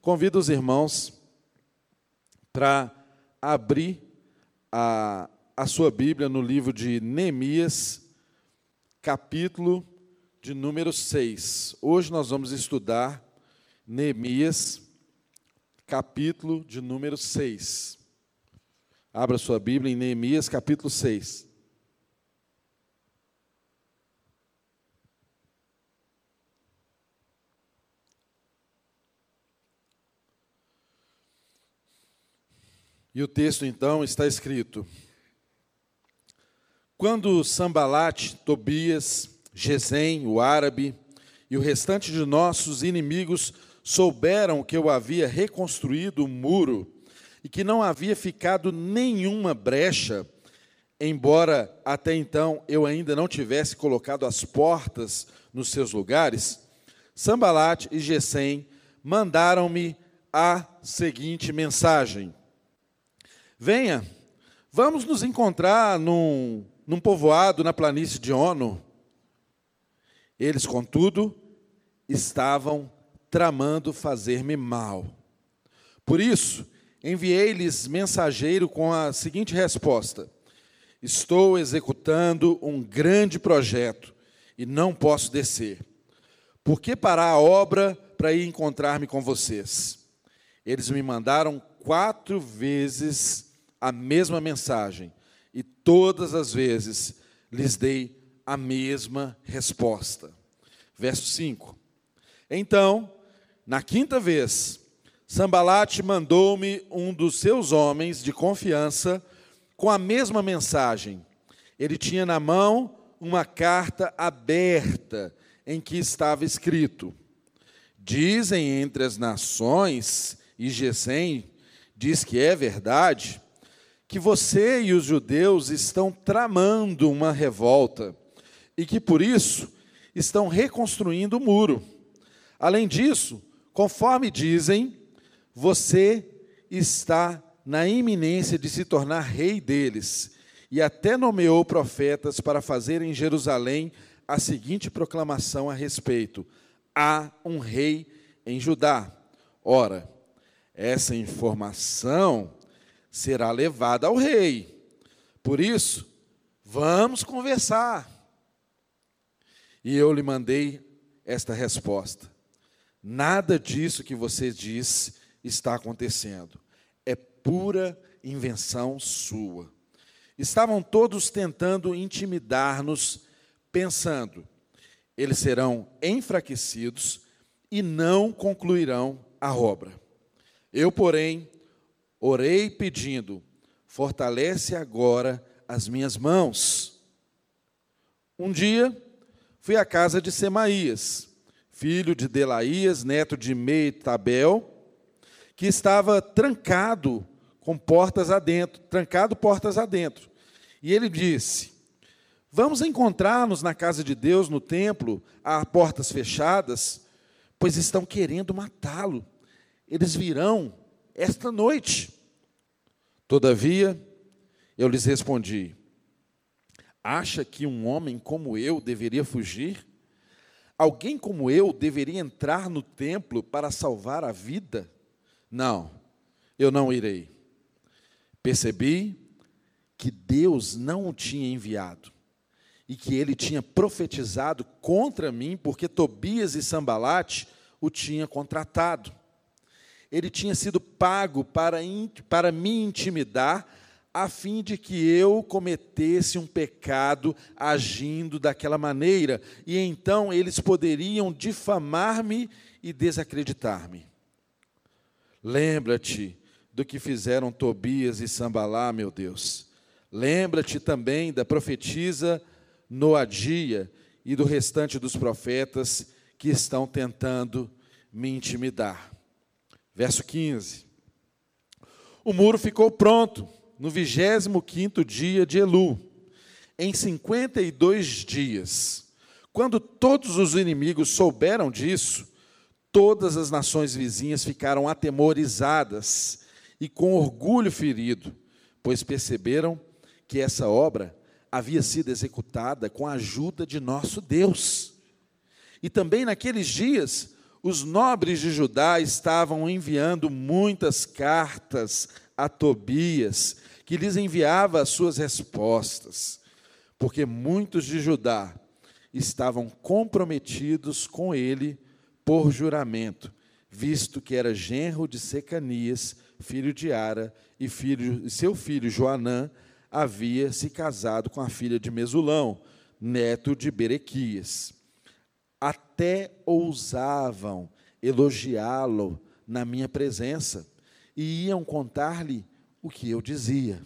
Convido os irmãos para abrir a, a sua Bíblia no livro de Neemias, capítulo de número 6. Hoje nós vamos estudar Neemias, capítulo de número 6. Abra sua Bíblia em Neemias, capítulo 6. E o texto então está escrito: Quando Sambalate, Tobias, Gesem, o árabe, e o restante de nossos inimigos souberam que eu havia reconstruído o muro e que não havia ficado nenhuma brecha, embora até então eu ainda não tivesse colocado as portas nos seus lugares, Sambalate e Gesem mandaram-me a seguinte mensagem: Venha, vamos nos encontrar num, num povoado na planície de Ono. Eles, contudo, estavam tramando fazer-me mal. Por isso, enviei-lhes mensageiro com a seguinte resposta: Estou executando um grande projeto e não posso descer. Por que parar a obra para ir encontrar-me com vocês? Eles me mandaram quatro vezes a mesma mensagem e todas as vezes lhes dei a mesma resposta. Verso 5. Então, na quinta vez, Sambalate mandou-me um dos seus homens de confiança com a mesma mensagem. Ele tinha na mão uma carta aberta em que estava escrito: Dizem entre as nações, e Gesem diz que é verdade, que você e os judeus estão tramando uma revolta e que por isso estão reconstruindo o muro. Além disso, conforme dizem, você está na iminência de se tornar rei deles e até nomeou profetas para fazer em Jerusalém a seguinte proclamação a respeito: há um rei em Judá. Ora, essa informação será levada ao rei. Por isso, vamos conversar. E eu lhe mandei esta resposta: Nada disso que você diz está acontecendo. É pura invenção sua. Estavam todos tentando intimidar-nos, pensando: eles serão enfraquecidos e não concluirão a obra. Eu, porém, Orei pedindo: fortalece agora as minhas mãos. Um dia, fui à casa de Semaías, filho de Delaías, neto de Meitabel, que estava trancado com portas adentro, trancado portas adentro. E ele disse: Vamos encontrar-nos na casa de Deus, no templo, a portas fechadas, pois estão querendo matá-lo. Eles virão esta noite. Todavia, eu lhes respondi: Acha que um homem como eu deveria fugir? Alguém como eu deveria entrar no templo para salvar a vida? Não, eu não irei. Percebi que Deus não o tinha enviado e que ele tinha profetizado contra mim, porque Tobias e Sambalate o tinham contratado ele tinha sido pago para, para me intimidar, a fim de que eu cometesse um pecado agindo daquela maneira, e então eles poderiam difamar-me e desacreditar-me. Lembra-te do que fizeram Tobias e Sambalá, meu Deus. Lembra-te também da profetisa Noadia e do restante dos profetas que estão tentando me intimidar. Verso 15. O muro ficou pronto no 25 dia de Elu, em 52 dias. Quando todos os inimigos souberam disso, todas as nações vizinhas ficaram atemorizadas e com orgulho ferido, pois perceberam que essa obra havia sido executada com a ajuda de nosso Deus. E também naqueles dias, os nobres de Judá estavam enviando muitas cartas a Tobias, que lhes enviava as suas respostas, porque muitos de Judá estavam comprometidos com ele por juramento, visto que era genro de Secanias, filho de Ara, e, filho, seu filho Joanã havia se casado com a filha de Mesulão, neto de Berequias. Até ousavam elogiá-lo na minha presença e iam contar-lhe o que eu dizia.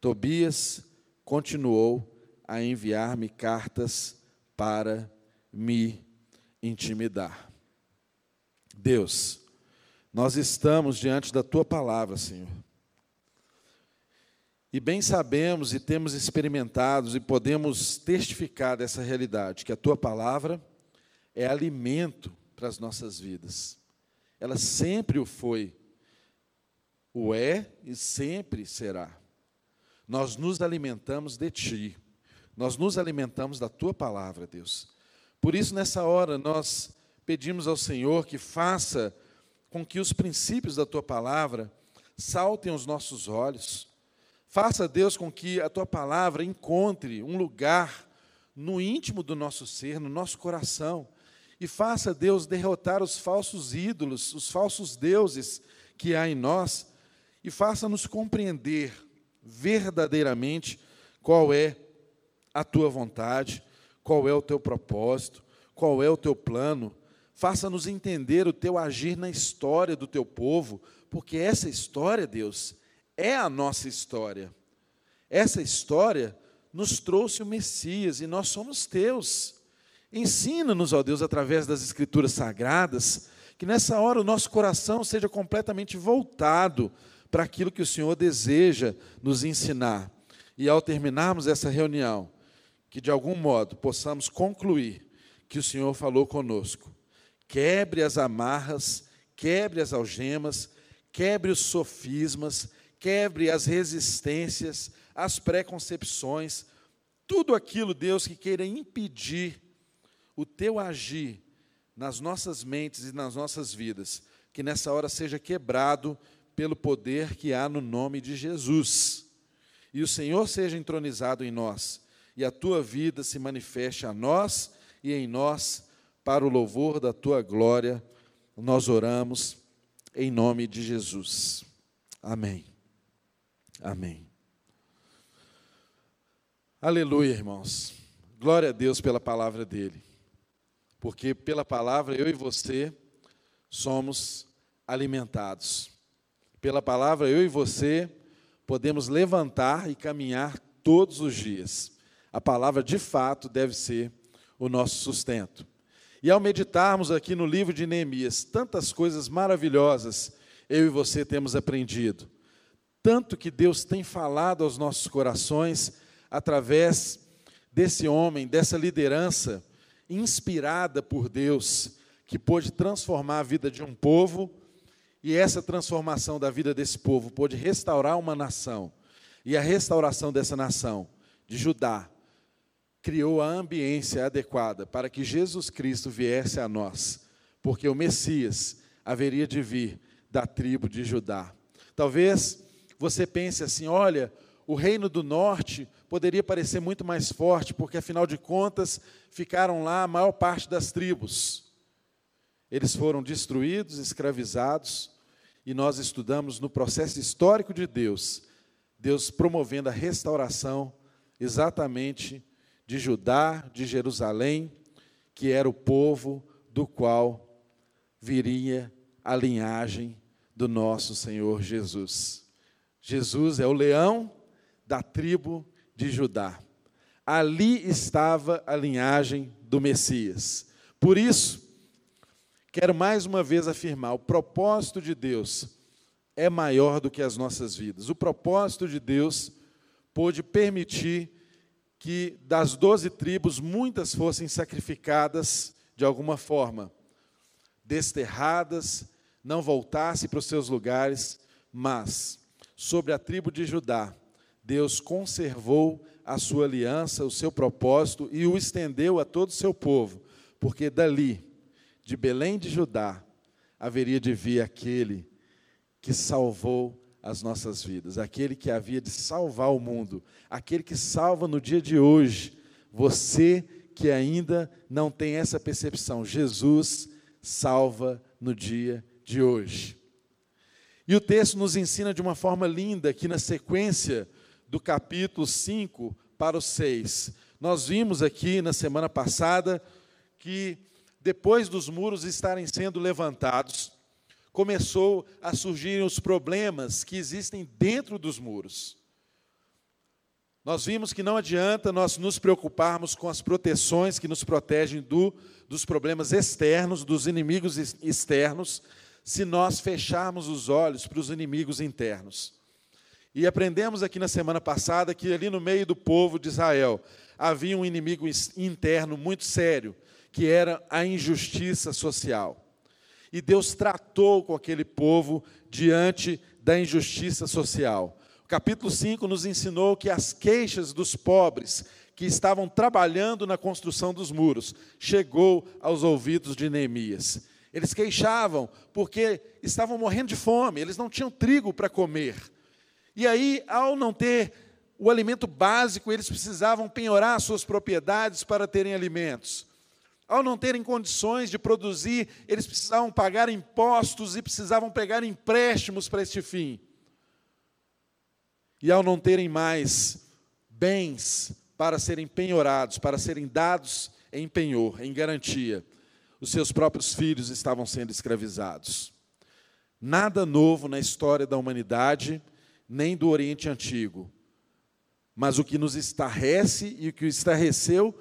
Tobias continuou a enviar-me cartas para me intimidar. Deus, nós estamos diante da tua palavra, Senhor. E bem sabemos e temos experimentado e podemos testificar dessa realidade, que a tua palavra é alimento para as nossas vidas. Ela sempre o foi, o é e sempre será. Nós nos alimentamos de ti, nós nos alimentamos da tua palavra, Deus. Por isso, nessa hora, nós pedimos ao Senhor que faça com que os princípios da tua palavra saltem aos nossos olhos Faça, Deus, com que a tua palavra encontre um lugar no íntimo do nosso ser, no nosso coração. E faça, Deus, derrotar os falsos ídolos, os falsos deuses que há em nós. E faça-nos compreender verdadeiramente qual é a tua vontade, qual é o teu propósito, qual é o teu plano. Faça-nos entender o teu agir na história do teu povo, porque essa história, Deus, é a nossa história. Essa história nos trouxe o Messias e nós somos teus. Ensina-nos, ó Deus, através das Escrituras Sagradas, que nessa hora o nosso coração seja completamente voltado para aquilo que o Senhor deseja nos ensinar. E ao terminarmos essa reunião, que de algum modo possamos concluir que o Senhor falou conosco. Quebre as amarras, quebre as algemas, quebre os sofismas, quebre as resistências, as preconcepções, tudo aquilo, Deus, que queira impedir o teu agir nas nossas mentes e nas nossas vidas, que nessa hora seja quebrado pelo poder que há no nome de Jesus. E o Senhor seja entronizado em nós, e a tua vida se manifeste a nós e em nós, para o louvor da tua glória. Nós oramos em nome de Jesus. Amém. Amém. Aleluia, irmãos. Glória a Deus pela palavra dele. Porque pela palavra eu e você somos alimentados. Pela palavra eu e você podemos levantar e caminhar todos os dias. A palavra de fato deve ser o nosso sustento. E ao meditarmos aqui no livro de Neemias, tantas coisas maravilhosas eu e você temos aprendido tanto que Deus tem falado aos nossos corações através desse homem, dessa liderança inspirada por Deus, que pôde transformar a vida de um povo, e essa transformação da vida desse povo pôde restaurar uma nação. E a restauração dessa nação, de Judá, criou a ambiência adequada para que Jesus Cristo viesse a nós, porque o Messias haveria de vir da tribo de Judá. Talvez você pense assim: olha, o reino do norte poderia parecer muito mais forte, porque afinal de contas ficaram lá a maior parte das tribos. Eles foram destruídos, escravizados, e nós estudamos no processo histórico de Deus, Deus promovendo a restauração exatamente de Judá, de Jerusalém, que era o povo do qual viria a linhagem do nosso Senhor Jesus. Jesus é o leão da tribo de Judá. Ali estava a linhagem do Messias. Por isso, quero mais uma vez afirmar: o propósito de Deus é maior do que as nossas vidas. O propósito de Deus pôde permitir que das doze tribos muitas fossem sacrificadas de alguma forma, desterradas, não voltassem para os seus lugares, mas sobre a tribo de Judá, Deus conservou a sua aliança, o seu propósito e o estendeu a todo o seu povo, porque dali, de Belém de Judá, haveria de vir aquele que salvou as nossas vidas, aquele que havia de salvar o mundo, aquele que salva no dia de hoje. Você que ainda não tem essa percepção, Jesus salva no dia de hoje. E o texto nos ensina de uma forma linda, aqui na sequência do capítulo 5 para o 6. Nós vimos aqui na semana passada que depois dos muros estarem sendo levantados, começou a surgirem os problemas que existem dentro dos muros. Nós vimos que não adianta nós nos preocuparmos com as proteções que nos protegem do, dos problemas externos, dos inimigos externos, se nós fecharmos os olhos para os inimigos internos. E aprendemos aqui na semana passada que ali no meio do povo de Israel havia um inimigo interno muito sério, que era a injustiça social. E Deus tratou com aquele povo diante da injustiça social capítulo 5 nos ensinou que as queixas dos pobres que estavam trabalhando na construção dos muros chegou aos ouvidos de Neemias. Eles queixavam porque estavam morrendo de fome, eles não tinham trigo para comer. E aí, ao não ter o alimento básico, eles precisavam penhorar suas propriedades para terem alimentos. Ao não terem condições de produzir, eles precisavam pagar impostos e precisavam pegar empréstimos para este fim. E ao não terem mais bens para serem penhorados, para serem dados em penhor, em garantia, os seus próprios filhos estavam sendo escravizados. Nada novo na história da humanidade, nem do Oriente Antigo. Mas o que nos estarrece e o que estarreceu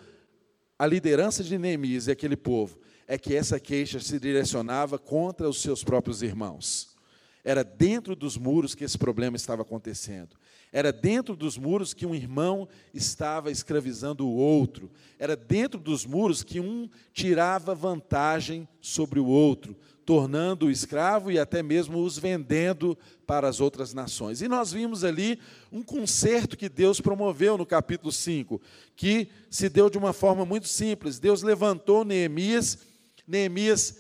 a liderança de Neemias e aquele povo é que essa queixa se direcionava contra os seus próprios irmãos. Era dentro dos muros que esse problema estava acontecendo. Era dentro dos muros que um irmão estava escravizando o outro. Era dentro dos muros que um tirava vantagem sobre o outro, tornando o escravo e até mesmo os vendendo para as outras nações. E nós vimos ali um concerto que Deus promoveu no capítulo 5, que se deu de uma forma muito simples. Deus levantou Neemias, Neemias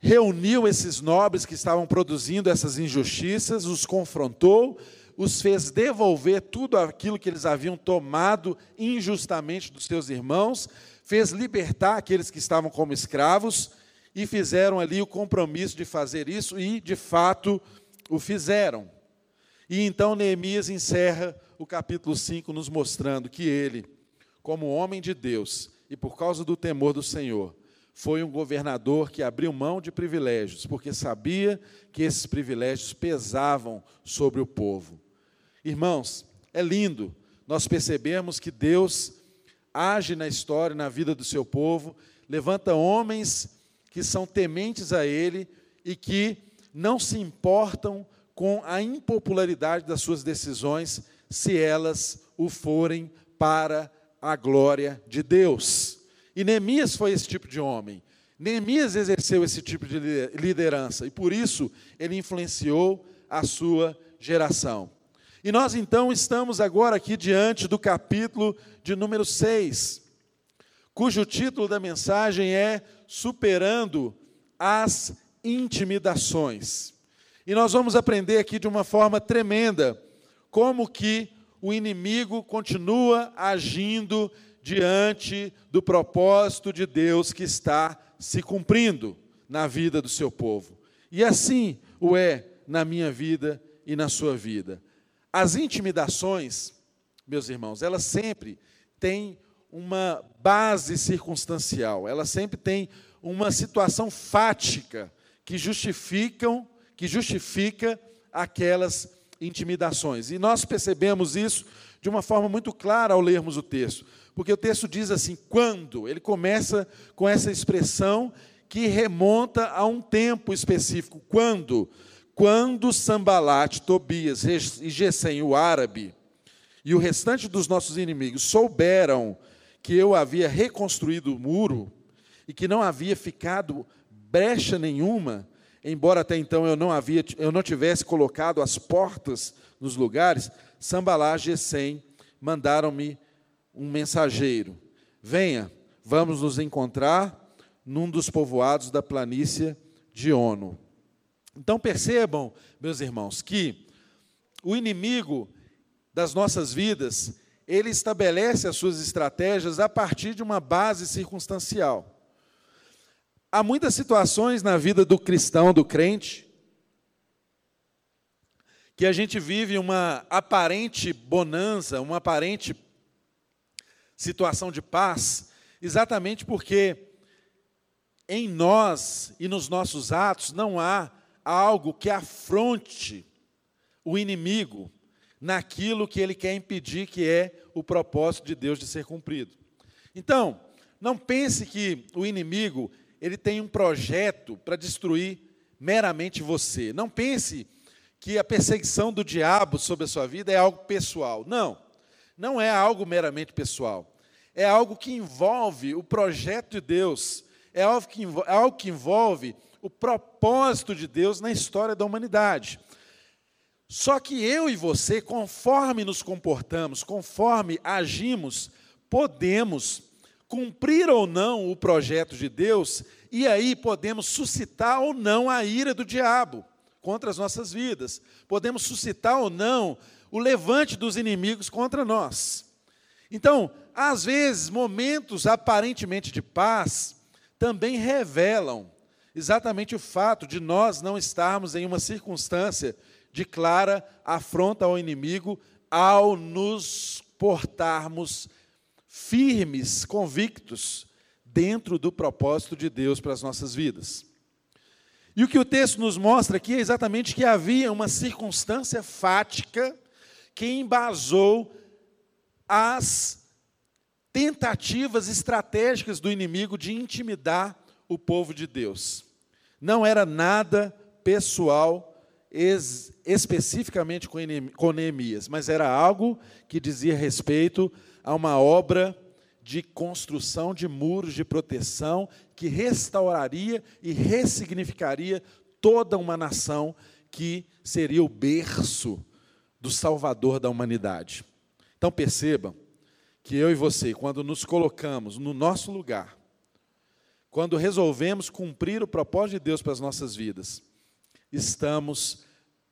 reuniu esses nobres que estavam produzindo essas injustiças, os confrontou, os fez devolver tudo aquilo que eles haviam tomado injustamente dos seus irmãos, fez libertar aqueles que estavam como escravos e fizeram ali o compromisso de fazer isso e, de fato, o fizeram. E então Neemias encerra o capítulo 5 nos mostrando que ele, como homem de Deus e por causa do temor do Senhor, foi um governador que abriu mão de privilégios, porque sabia que esses privilégios pesavam sobre o povo. Irmãos, é lindo nós percebemos que Deus age na história, na vida do seu povo, levanta homens que são tementes a Ele e que não se importam com a impopularidade das suas decisões, se elas o forem para a glória de Deus. E Neemias foi esse tipo de homem. Neemias exerceu esse tipo de liderança e por isso ele influenciou a sua geração. E nós então estamos agora aqui diante do capítulo de número 6, cujo título da mensagem é Superando as Intimidações. E nós vamos aprender aqui de uma forma tremenda como que o inimigo continua agindo diante do propósito de Deus que está se cumprindo na vida do seu povo. E assim o é na minha vida e na sua vida. As intimidações, meus irmãos, elas sempre têm uma base circunstancial, elas sempre têm uma situação fática que justificam, que justifica aquelas intimidações. E nós percebemos isso de uma forma muito clara ao lermos o texto, porque o texto diz assim: quando, ele começa com essa expressão que remonta a um tempo específico, quando? Quando Sambalate, Tobias e Gesem, o árabe, e o restante dos nossos inimigos souberam que eu havia reconstruído o muro e que não havia ficado brecha nenhuma, embora até então eu não havia eu não tivesse colocado as portas nos lugares, Sambalá e Gesem mandaram-me um mensageiro. Venha, vamos nos encontrar num dos povoados da planície de Ono. Então percebam, meus irmãos, que o inimigo das nossas vidas, ele estabelece as suas estratégias a partir de uma base circunstancial. Há muitas situações na vida do cristão, do crente, que a gente vive uma aparente bonança, uma aparente situação de paz, exatamente porque em nós e nos nossos atos não há algo que afronte o inimigo naquilo que ele quer impedir, que é o propósito de Deus de ser cumprido. Então, não pense que o inimigo ele tem um projeto para destruir meramente você. Não pense que a perseguição do diabo sobre a sua vida é algo pessoal. Não, não é algo meramente pessoal. É algo que envolve o projeto de Deus, é algo que envolve, é algo que envolve o propósito de Deus na história da humanidade. Só que eu e você, conforme nos comportamos, conforme agimos, podemos cumprir ou não o projeto de Deus, e aí podemos suscitar ou não a ira do diabo contra as nossas vidas. Podemos suscitar ou não o levante dos inimigos contra nós. Então, às vezes, momentos aparentemente de paz também revelam exatamente o fato de nós não estarmos em uma circunstância de clara afronta ao inimigo ao nos portarmos firmes, convictos, dentro do propósito de Deus para as nossas vidas. E o que o texto nos mostra aqui é exatamente que havia uma circunstância fática que embasou as tentativas estratégicas do inimigo de intimidar o povo de Deus. Não era nada pessoal es, especificamente com Neemias, mas era algo que dizia respeito a uma obra de construção de muros de proteção que restauraria e ressignificaria toda uma nação que seria o berço do Salvador da humanidade. Então perceba que eu e você, quando nos colocamos no nosso lugar, quando resolvemos cumprir o propósito de Deus para as nossas vidas, estamos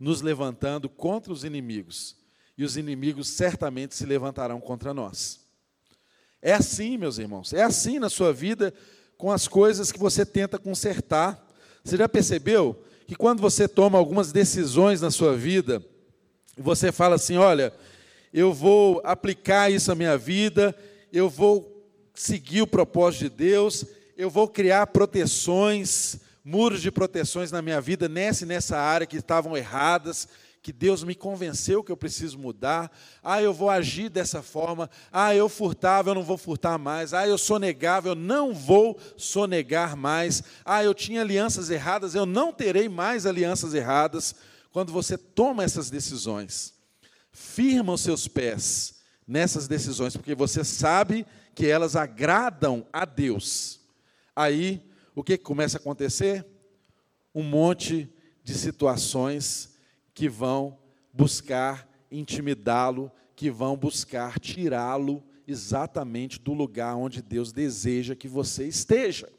nos levantando contra os inimigos, e os inimigos certamente se levantarão contra nós. É assim, meus irmãos, é assim na sua vida com as coisas que você tenta consertar. Você já percebeu que quando você toma algumas decisões na sua vida, você fala assim: olha, eu vou aplicar isso à minha vida, eu vou seguir o propósito de Deus, eu vou criar proteções, muros de proteções na minha vida, nessa e nessa área que estavam erradas, que Deus me convenceu que eu preciso mudar. Ah, eu vou agir dessa forma. Ah, eu furtava, eu não vou furtar mais. Ah, eu sonegava, eu não vou sonegar mais. Ah, eu tinha alianças erradas, eu não terei mais alianças erradas. Quando você toma essas decisões, firma os seus pés nessas decisões, porque você sabe que elas agradam a Deus. Aí o que começa a acontecer? Um monte de situações que vão buscar intimidá-lo, que vão buscar tirá-lo exatamente do lugar onde Deus deseja que você esteja.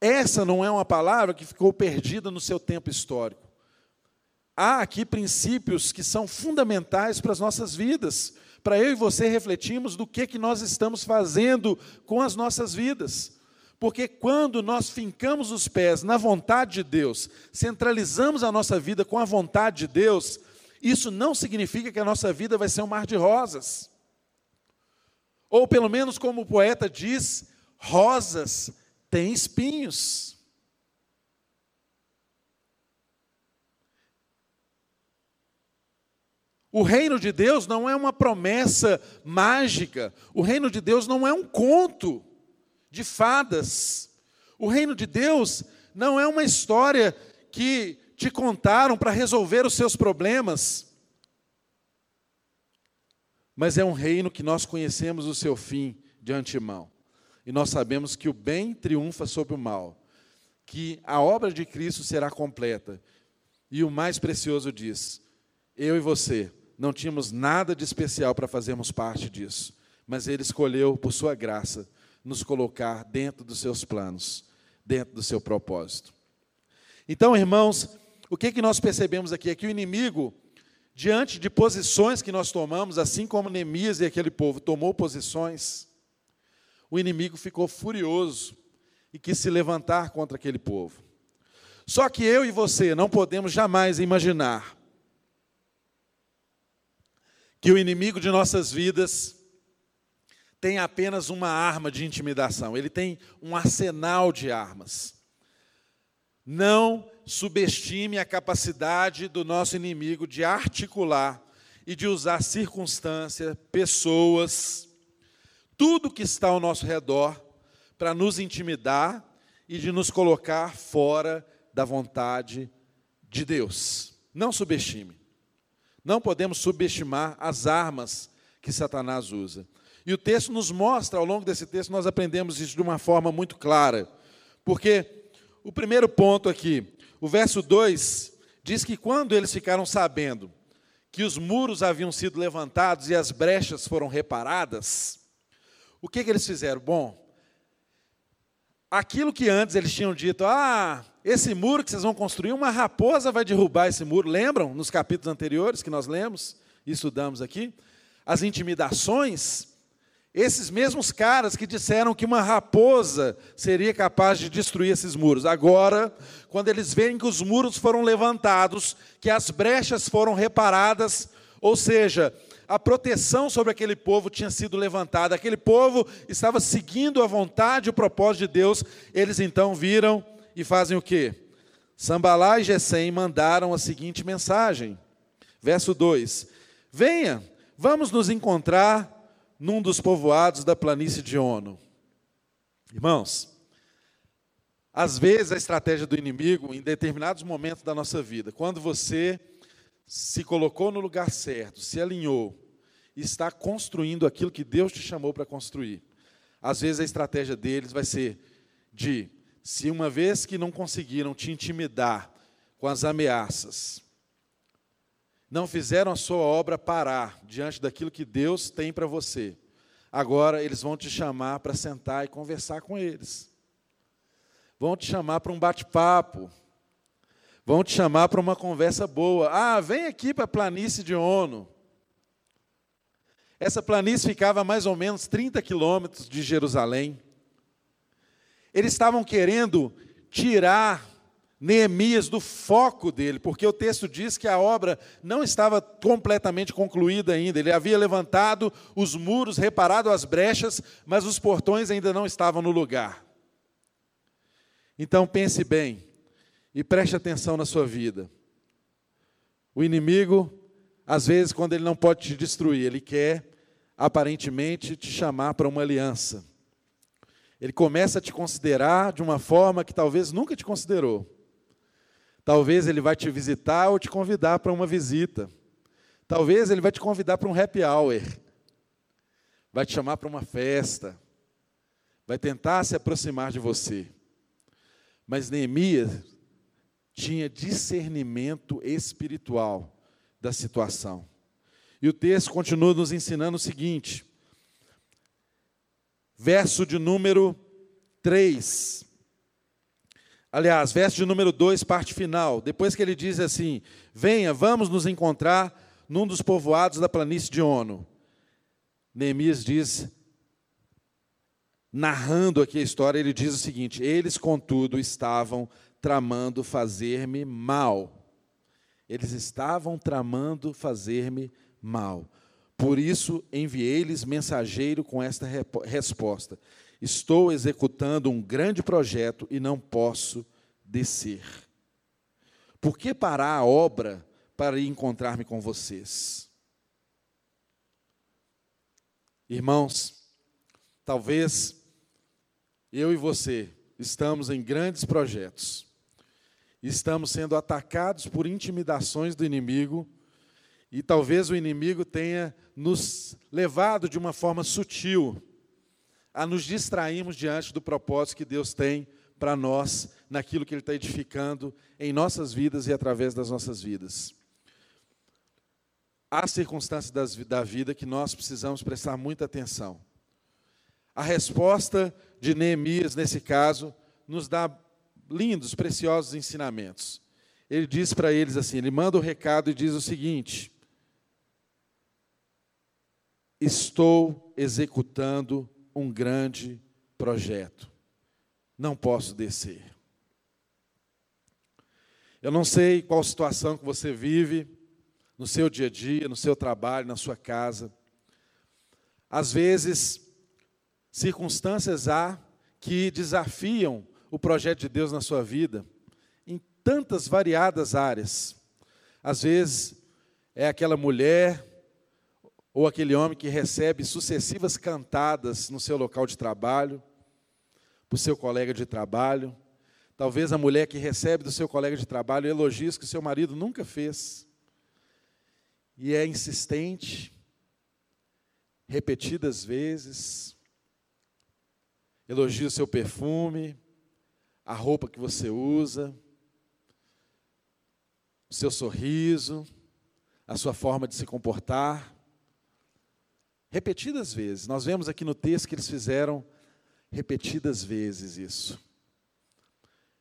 Essa não é uma palavra que ficou perdida no seu tempo histórico. Há aqui princípios que são fundamentais para as nossas vidas, para eu e você refletirmos do que, que nós estamos fazendo com as nossas vidas. Porque quando nós fincamos os pés na vontade de Deus, centralizamos a nossa vida com a vontade de Deus, isso não significa que a nossa vida vai ser um mar de rosas. Ou pelo menos como o poeta diz, rosas têm espinhos. O reino de Deus não é uma promessa mágica, o reino de Deus não é um conto de fadas. O reino de Deus não é uma história que te contaram para resolver os seus problemas, mas é um reino que nós conhecemos o seu fim de antemão. E nós sabemos que o bem triunfa sobre o mal, que a obra de Cristo será completa. E o mais precioso diz: eu e você não tínhamos nada de especial para fazermos parte disso, mas Ele escolheu, por sua graça, nos colocar dentro dos seus planos, dentro do seu propósito. Então, irmãos, o que, que nós percebemos aqui é que o inimigo, diante de posições que nós tomamos, assim como Neemias e aquele povo tomou posições, o inimigo ficou furioso e quis se levantar contra aquele povo. Só que eu e você não podemos jamais imaginar que o inimigo de nossas vidas tem apenas uma arma de intimidação, ele tem um arsenal de armas. Não subestime a capacidade do nosso inimigo de articular e de usar circunstâncias, pessoas, tudo que está ao nosso redor para nos intimidar e de nos colocar fora da vontade de Deus. Não subestime. Não podemos subestimar as armas que Satanás usa. E o texto nos mostra, ao longo desse texto, nós aprendemos isso de uma forma muito clara. Porque o primeiro ponto aqui, o verso 2, diz que quando eles ficaram sabendo que os muros haviam sido levantados e as brechas foram reparadas, o que, que eles fizeram? Bom, aquilo que antes eles tinham dito, ah, esse muro que vocês vão construir, uma raposa vai derrubar esse muro. Lembram nos capítulos anteriores que nós lemos e estudamos aqui? As intimidações. Esses mesmos caras que disseram que uma raposa seria capaz de destruir esses muros. Agora, quando eles veem que os muros foram levantados, que as brechas foram reparadas, ou seja, a proteção sobre aquele povo tinha sido levantada, aquele povo estava seguindo a vontade e o propósito de Deus, eles então viram e fazem o quê? Sambalá e Gesem mandaram a seguinte mensagem, verso 2: Venha, vamos nos encontrar num dos povoados da planície de Ono. Irmãos, às vezes a estratégia do inimigo, em determinados momentos da nossa vida, quando você se colocou no lugar certo, se alinhou, está construindo aquilo que Deus te chamou para construir. Às vezes a estratégia deles vai ser de, se uma vez que não conseguiram te intimidar com as ameaças, não fizeram a sua obra parar diante daquilo que Deus tem para você, agora eles vão te chamar para sentar e conversar com eles. Vão te chamar para um bate-papo Vão te chamar para uma conversa boa. Ah, vem aqui para a planície de Ono. Essa planície ficava a mais ou menos 30 quilômetros de Jerusalém. Eles estavam querendo tirar Neemias do foco dele, porque o texto diz que a obra não estava completamente concluída ainda. Ele havia levantado os muros, reparado as brechas, mas os portões ainda não estavam no lugar. Então pense bem: e preste atenção na sua vida. O inimigo, às vezes, quando ele não pode te destruir, ele quer, aparentemente, te chamar para uma aliança. Ele começa a te considerar de uma forma que talvez nunca te considerou. Talvez ele vai te visitar ou te convidar para uma visita. Talvez ele vai te convidar para um happy hour. Vai te chamar para uma festa. Vai tentar se aproximar de você. Mas Neemias tinha discernimento espiritual da situação. E o texto continua nos ensinando o seguinte, verso de número 3. Aliás, verso de número 2, parte final. Depois que ele diz assim: Venha, vamos nos encontrar num dos povoados da planície de Ono. Neemias diz, narrando aqui a história, ele diz o seguinte: Eles, contudo, estavam tramando fazer-me mal. Eles estavam tramando fazer-me mal. Por isso enviei-lhes mensageiro com esta resposta: Estou executando um grande projeto e não posso descer. Por que parar a obra para encontrar-me com vocês? Irmãos, talvez eu e você estamos em grandes projetos estamos sendo atacados por intimidações do inimigo, e talvez o inimigo tenha nos levado de uma forma sutil a nos distrairmos diante do propósito que Deus tem para nós, naquilo que Ele está edificando em nossas vidas e através das nossas vidas. Há circunstâncias da vida que nós precisamos prestar muita atenção. A resposta de Neemias, nesse caso, nos dá lindos, preciosos ensinamentos. Ele diz para eles assim: ele manda o recado e diz o seguinte: Estou executando um grande projeto, não posso descer. Eu não sei qual situação que você vive no seu dia a dia, no seu trabalho, na sua casa. Às vezes, circunstâncias há que desafiam o projeto de Deus na sua vida em tantas variadas áreas. Às vezes, é aquela mulher ou aquele homem que recebe sucessivas cantadas no seu local de trabalho, para o seu colega de trabalho. Talvez a mulher que recebe do seu colega de trabalho elogios que o seu marido nunca fez. E é insistente, repetidas vezes, elogia o seu perfume, a roupa que você usa, o seu sorriso, a sua forma de se comportar. Repetidas vezes. Nós vemos aqui no texto que eles fizeram repetidas vezes isso.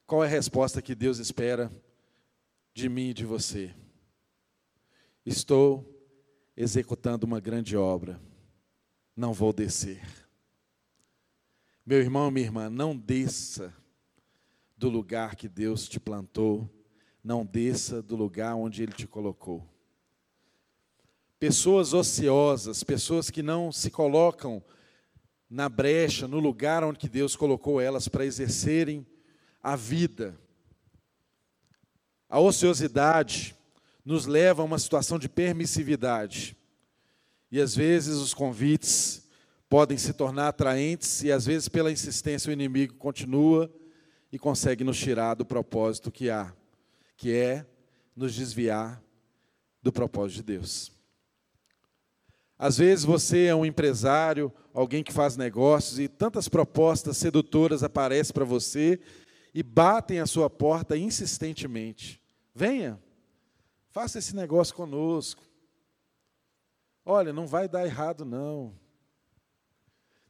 Qual é a resposta que Deus espera de mim e de você? Estou executando uma grande obra, não vou descer. Meu irmão, minha irmã, não desça do lugar que Deus te plantou, não desça do lugar onde Ele te colocou. Pessoas ociosas, pessoas que não se colocam na brecha, no lugar onde Deus colocou elas para exercerem a vida. A ociosidade nos leva a uma situação de permissividade. E às vezes os convites podem se tornar atraentes e às vezes pela insistência o inimigo continua e consegue nos tirar do propósito que há, que é nos desviar do propósito de Deus. Às vezes você é um empresário, alguém que faz negócios e tantas propostas sedutoras aparecem para você e batem a sua porta insistentemente. Venha, faça esse negócio conosco. Olha, não vai dar errado não.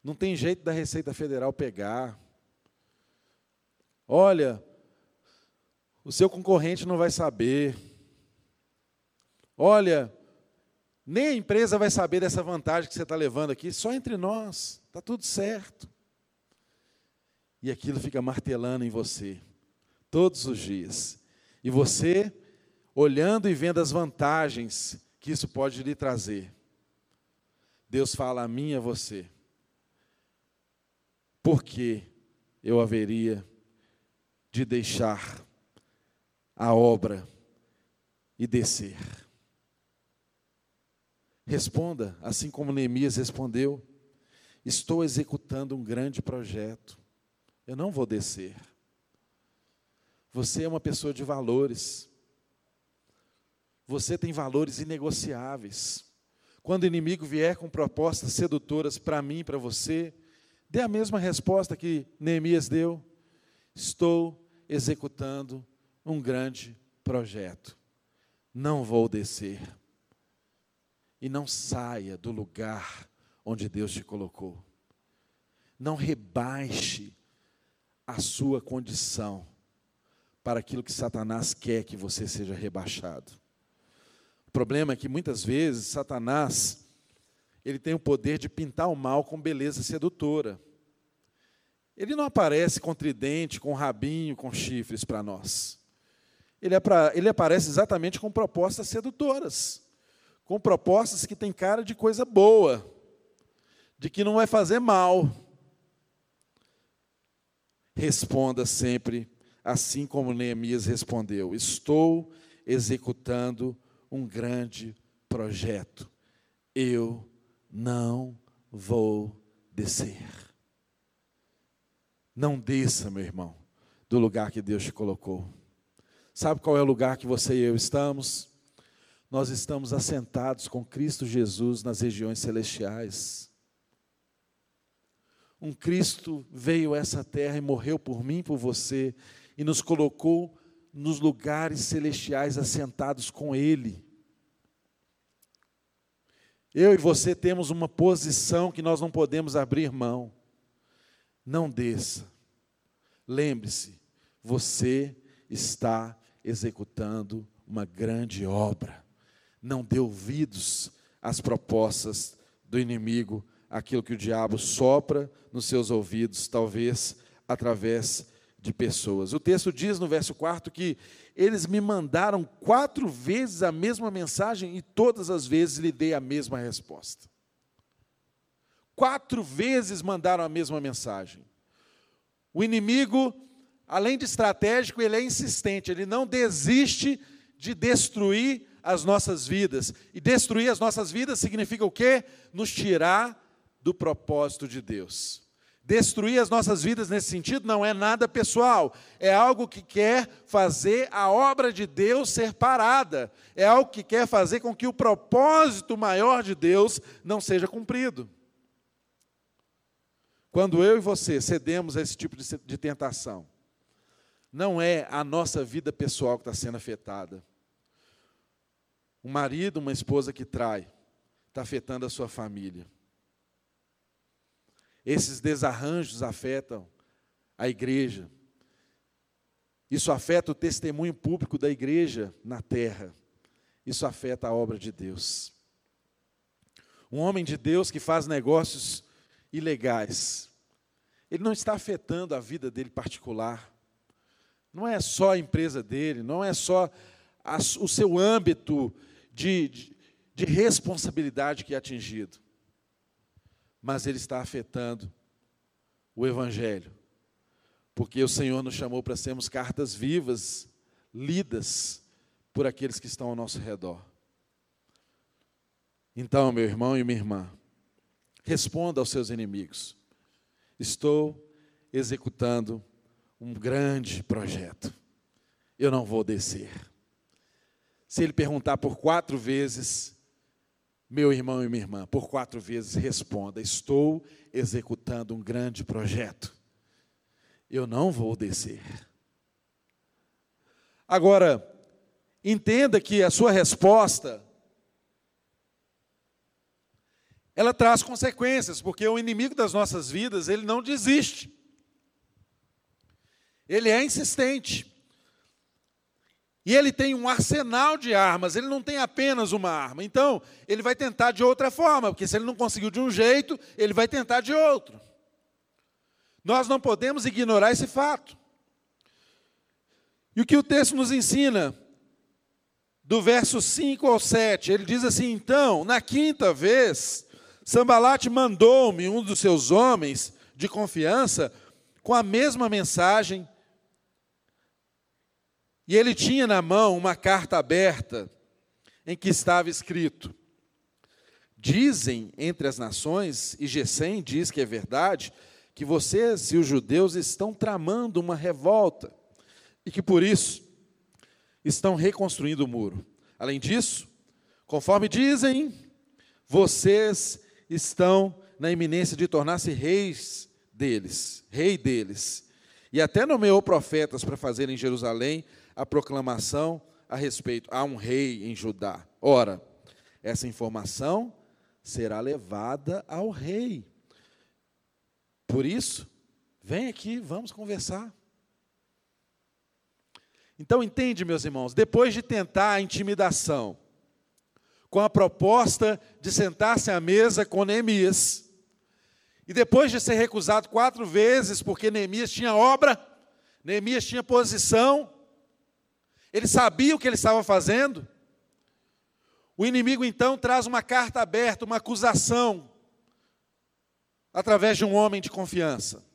Não tem jeito da Receita Federal pegar. Olha, o seu concorrente não vai saber. Olha, nem a empresa vai saber dessa vantagem que você está levando aqui, só entre nós, está tudo certo. E aquilo fica martelando em você, todos os dias. E você, olhando e vendo as vantagens que isso pode lhe trazer, Deus fala a mim e a você, por que eu haveria de deixar a obra e descer? Responda, assim como Neemias respondeu: Estou executando um grande projeto, eu não vou descer. Você é uma pessoa de valores, você tem valores inegociáveis. Quando o inimigo vier com propostas sedutoras para mim para você, dê a mesma resposta que Neemias deu: Estou executando um grande projeto, não vou descer e não saia do lugar onde Deus te colocou. Não rebaixe a sua condição para aquilo que Satanás quer que você seja rebaixado. O problema é que muitas vezes Satanás ele tem o poder de pintar o mal com beleza sedutora. Ele não aparece com tridente, com rabinho, com chifres para nós. Ele, é pra, ele aparece exatamente com propostas sedutoras com propostas que têm cara de coisa boa, de que não vai fazer mal. Responda sempre assim como Neemias respondeu: Estou executando um grande projeto. Eu não vou descer. Não desça, meu irmão, do lugar que Deus te colocou. Sabe qual é o lugar que você e eu estamos? Nós estamos assentados com Cristo Jesus nas regiões celestiais. Um Cristo veio a essa terra e morreu por mim, por você, e nos colocou nos lugares celestiais assentados com Ele. Eu e você temos uma posição que nós não podemos abrir mão. Não desça. Lembre-se, você está executando uma grande obra. Não dê ouvidos às propostas do inimigo, aquilo que o diabo sopra nos seus ouvidos, talvez através de pessoas. O texto diz no verso 4 que eles me mandaram quatro vezes a mesma mensagem e todas as vezes lhe dei a mesma resposta. Quatro vezes mandaram a mesma mensagem. O inimigo, além de estratégico, ele é insistente, ele não desiste de destruir as nossas vidas. E destruir as nossas vidas significa o quê? Nos tirar do propósito de Deus. Destruir as nossas vidas nesse sentido não é nada pessoal, é algo que quer fazer a obra de Deus ser parada, é algo que quer fazer com que o propósito maior de Deus não seja cumprido. Quando eu e você cedemos a esse tipo de, tentação, não é a nossa vida pessoal que está sendo afetada. Um marido, uma esposa que trai, está afetando a sua família. Esses desarranjos afetam a igreja. Isso afeta o testemunho público da igreja na terra. Isso afeta a obra de Deus. Um homem de Deus que faz negócios ilegais, ele não está afetando a vida dele particular. Não é só a empresa dele, não é só o seu âmbito de, de, de responsabilidade que é atingido mas ele está afetando o Evangelho. Porque o Senhor nos chamou para sermos cartas vivas, lidas por aqueles que estão ao nosso redor. Então, meu irmão e minha irmã, responda aos seus inimigos. Estou executando um grande projeto. Eu não vou descer. Se ele perguntar por quatro vezes, meu irmão e minha irmã, por quatro vezes responda: Estou executando um grande projeto. Eu não vou descer. Agora, entenda que a sua resposta ela traz consequências, porque o inimigo das nossas vidas, ele não desiste. Ele é insistente. E ele tem um arsenal de armas, ele não tem apenas uma arma. Então, ele vai tentar de outra forma, porque se ele não conseguiu de um jeito, ele vai tentar de outro. Nós não podemos ignorar esse fato. E o que o texto nos ensina, do verso 5 ao 7, ele diz assim: Então, na quinta vez, Sambalate mandou-me um dos seus homens de confiança com a mesma mensagem e ele tinha na mão uma carta aberta em que estava escrito: Dizem entre as nações, e Gesem diz que é verdade, que vocês e os judeus estão tramando uma revolta e que por isso estão reconstruindo o muro. Além disso, conforme dizem, vocês estão na iminência de tornar-se reis deles, rei deles. E até nomeou profetas para fazer em Jerusalém a proclamação a respeito. Há um rei em Judá. Ora, essa informação será levada ao rei. Por isso, vem aqui, vamos conversar. Então, entende, meus irmãos, depois de tentar a intimidação, com a proposta de sentar-se à mesa com Neemias, e depois de ser recusado quatro vezes, porque Neemias tinha obra, Neemias tinha posição, ele sabia o que ele estava fazendo. O inimigo então traz uma carta aberta, uma acusação, através de um homem de confiança.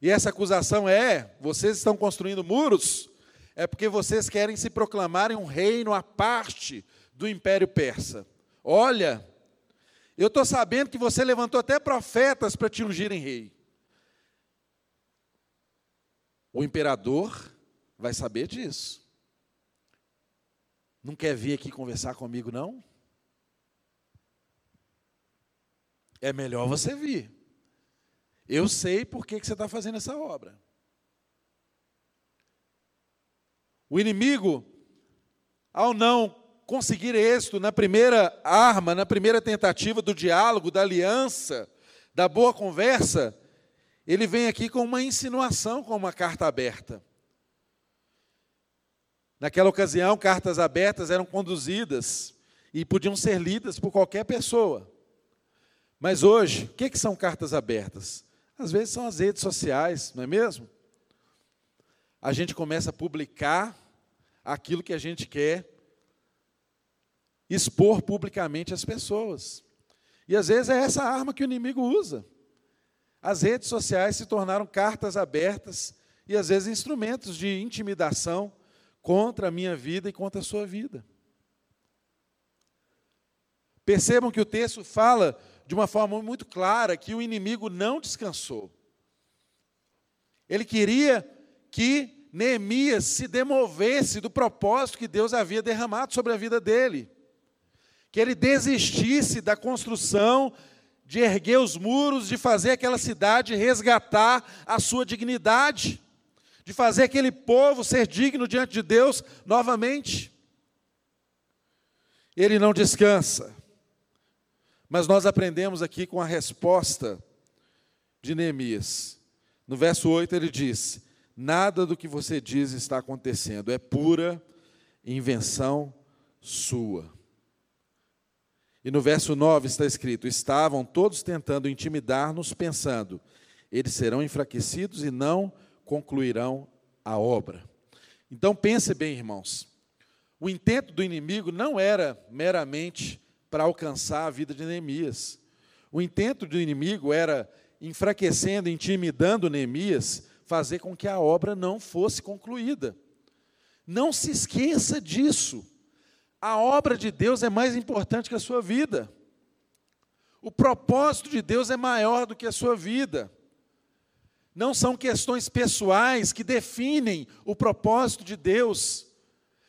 E essa acusação é: vocês estão construindo muros, é porque vocês querem se proclamarem um reino à parte do Império Persa. Olha, eu estou sabendo que você levantou até profetas para te ungirem rei. O imperador vai saber disso. Não quer vir aqui conversar comigo, não? É melhor você vir. Eu sei por que, que você está fazendo essa obra. O inimigo, ao não conseguir êxito na primeira arma, na primeira tentativa do diálogo, da aliança, da boa conversa, ele vem aqui com uma insinuação, com uma carta aberta. Naquela ocasião, cartas abertas eram conduzidas e podiam ser lidas por qualquer pessoa. Mas hoje, o que, que são cartas abertas? Às vezes são as redes sociais, não é mesmo? A gente começa a publicar aquilo que a gente quer expor publicamente às pessoas. E às vezes é essa arma que o inimigo usa. As redes sociais se tornaram cartas abertas e às vezes instrumentos de intimidação contra a minha vida e contra a sua vida. Percebam que o texto fala de uma forma muito clara que o inimigo não descansou. Ele queria que Neemias se demovesse do propósito que Deus havia derramado sobre a vida dele. Que ele desistisse da construção, de erguer os muros, de fazer aquela cidade resgatar a sua dignidade, de fazer aquele povo ser digno diante de Deus novamente. Ele não descansa. Mas nós aprendemos aqui com a resposta de Neemias. No verso 8 ele diz: Nada do que você diz está acontecendo, é pura invenção sua. E no verso 9 está escrito: Estavam todos tentando intimidar-nos, pensando, eles serão enfraquecidos e não concluirão a obra. Então pense bem, irmãos. O intento do inimigo não era meramente para alcançar a vida de Neemias. O intento do inimigo era, enfraquecendo, intimidando Neemias, fazer com que a obra não fosse concluída. Não se esqueça disso. A obra de Deus é mais importante que a sua vida. O propósito de Deus é maior do que a sua vida. Não são questões pessoais que definem o propósito de Deus.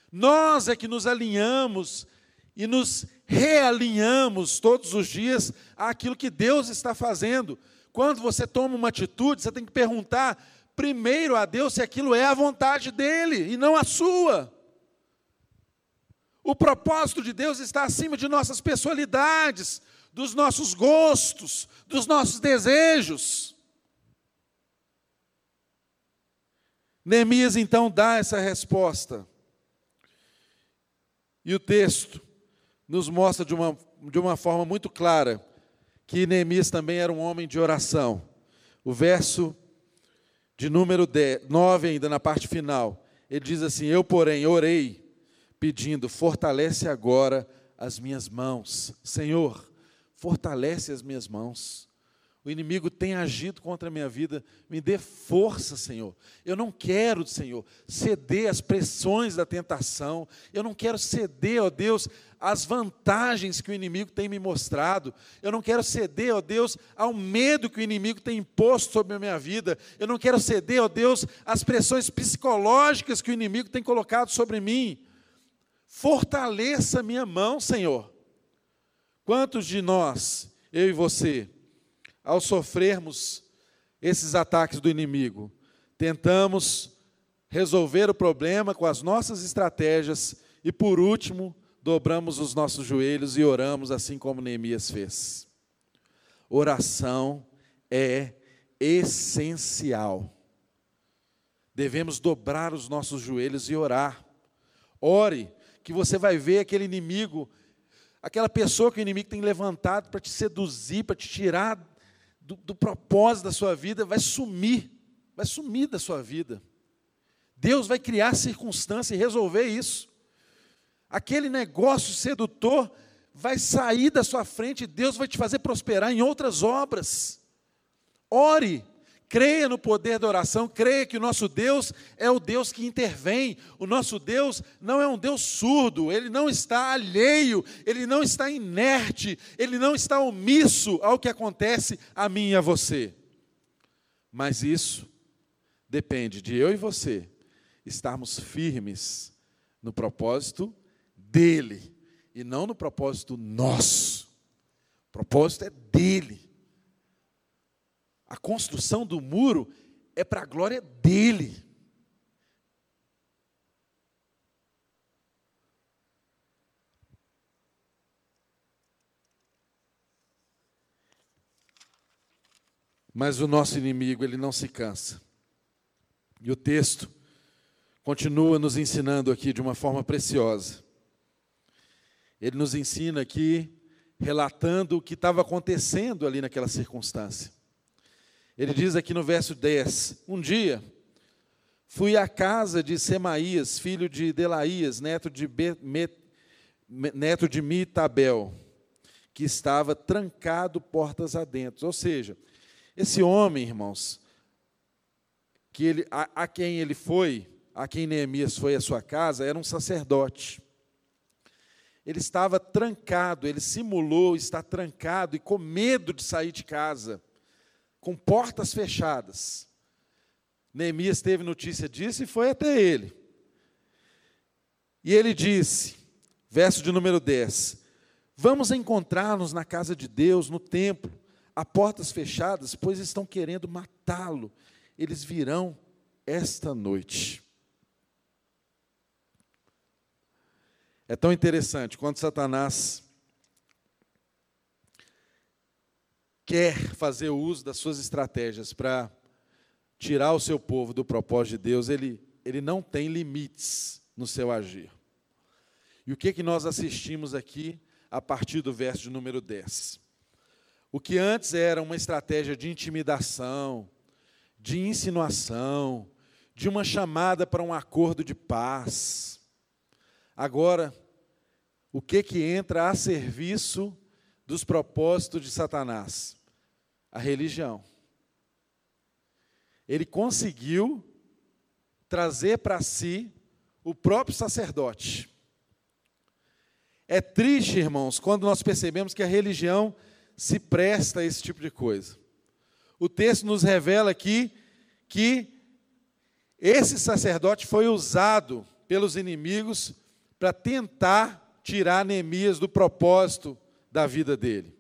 Nós é que nos alinhamos e nos realinhamos todos os dias àquilo que Deus está fazendo. Quando você toma uma atitude, você tem que perguntar primeiro a Deus se aquilo é a vontade dele e não a sua. O propósito de Deus está acima de nossas personalidades, dos nossos gostos, dos nossos desejos. Neemias então dá essa resposta. E o texto nos mostra de uma, de uma forma muito clara que Neemias também era um homem de oração. O verso de número 10, 9, ainda na parte final, ele diz assim: Eu, porém, orei, pedindo, fortalece agora as minhas mãos. Senhor, fortalece as minhas mãos o inimigo tem agido contra a minha vida, me dê força, Senhor. Eu não quero, Senhor, ceder às pressões da tentação, eu não quero ceder, ó Deus, às vantagens que o inimigo tem me mostrado, eu não quero ceder, ó Deus, ao medo que o inimigo tem imposto sobre a minha vida, eu não quero ceder, ó Deus, às pressões psicológicas que o inimigo tem colocado sobre mim. Fortaleça minha mão, Senhor. Quantos de nós, eu e você, ao sofrermos esses ataques do inimigo, tentamos resolver o problema com as nossas estratégias e, por último, dobramos os nossos joelhos e oramos assim como Neemias fez. Oração é essencial. Devemos dobrar os nossos joelhos e orar. Ore, que você vai ver aquele inimigo, aquela pessoa que o inimigo tem levantado para te seduzir, para te tirar do, do propósito da sua vida vai sumir, vai sumir da sua vida. Deus vai criar circunstância e resolver isso. Aquele negócio sedutor vai sair da sua frente e Deus vai te fazer prosperar em outras obras. Ore, Creia no poder da oração, creia que o nosso Deus é o Deus que intervém. O nosso Deus não é um Deus surdo, ele não está alheio, ele não está inerte, ele não está omisso ao que acontece a mim e a você. Mas isso depende de eu e você estarmos firmes no propósito dele e não no propósito nosso. O propósito é dele. A construção do muro é para a glória dele. Mas o nosso inimigo, ele não se cansa. E o texto continua nos ensinando aqui de uma forma preciosa. Ele nos ensina aqui, relatando o que estava acontecendo ali naquela circunstância. Ele diz aqui no verso 10: Um dia fui à casa de Semaías, filho de Delaías, neto de, neto de Mitabel, que estava trancado portas adentro. Ou seja, esse homem, irmãos, que ele, a, a quem ele foi, a quem Neemias foi à sua casa, era um sacerdote. Ele estava trancado, ele simulou estar trancado e com medo de sair de casa, com portas fechadas. Neemias teve notícia disso e foi até ele. E ele disse, verso de número 10: Vamos encontrar-nos na casa de Deus, no templo, a portas fechadas, pois estão querendo matá-lo. Eles virão esta noite. É tão interessante quando Satanás quer fazer uso das suas estratégias para tirar o seu povo do propósito de Deus, ele, ele não tem limites no seu agir. E o que, que nós assistimos aqui a partir do verso de número 10? O que antes era uma estratégia de intimidação, de insinuação, de uma chamada para um acordo de paz. Agora, o que que entra a serviço dos propósitos de Satanás? A religião ele conseguiu trazer para si o próprio sacerdote. É triste, irmãos, quando nós percebemos que a religião se presta a esse tipo de coisa. O texto nos revela aqui que esse sacerdote foi usado pelos inimigos para tentar tirar Neemias do propósito da vida dele.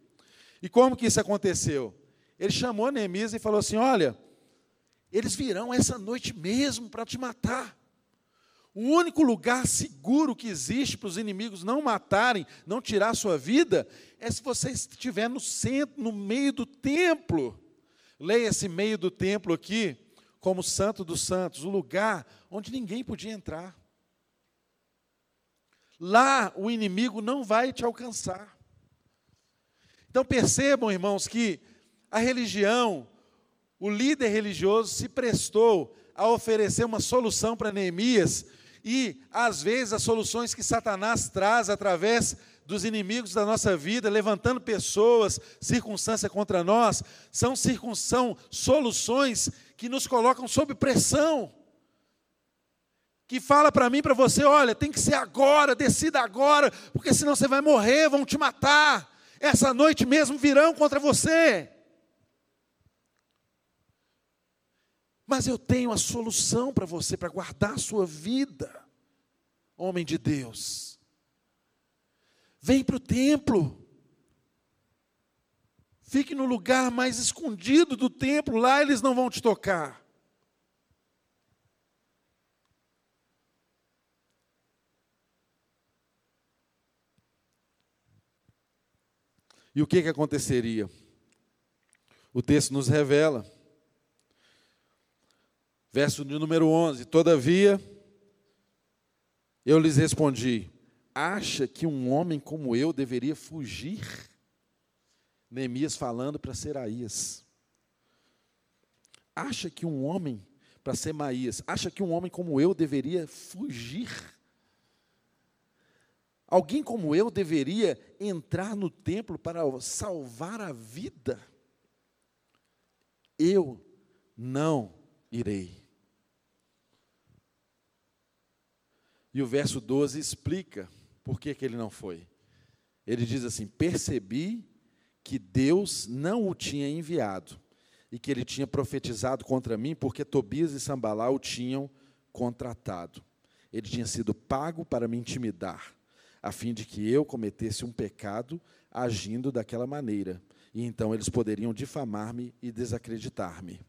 E como que isso aconteceu? Ele chamou Neemias e falou assim: Olha, eles virão essa noite mesmo para te matar. O único lugar seguro que existe para os inimigos não matarem, não tirar a sua vida, é se você estiver no centro, no meio do templo. Leia esse meio do templo aqui como Santo dos Santos, o lugar onde ninguém podia entrar. Lá o inimigo não vai te alcançar. Então percebam, irmãos, que a religião, o líder religioso se prestou a oferecer uma solução para Neemias, e às vezes as soluções que Satanás traz através dos inimigos da nossa vida, levantando pessoas, circunstância contra nós, são, são soluções que nos colocam sob pressão. Que fala para mim, para você, olha, tem que ser agora, decida agora, porque senão você vai morrer, vão te matar. Essa noite mesmo virão contra você. Mas eu tenho a solução para você, para guardar a sua vida, homem de Deus. Vem para o templo. Fique no lugar mais escondido do templo, lá eles não vão te tocar. E o que, que aconteceria? O texto nos revela Verso de número 11: Todavia, eu lhes respondi: Acha que um homem como eu deveria fugir? Neemias falando para Seraías. Acha que um homem, para Semaías, acha que um homem como eu deveria fugir? Alguém como eu deveria entrar no templo para salvar a vida? Eu não irei. E o verso 12 explica por que, que ele não foi. Ele diz assim: Percebi que Deus não o tinha enviado e que ele tinha profetizado contra mim, porque Tobias e Sambalá o tinham contratado. Ele tinha sido pago para me intimidar, a fim de que eu cometesse um pecado agindo daquela maneira. E então eles poderiam difamar-me e desacreditar-me.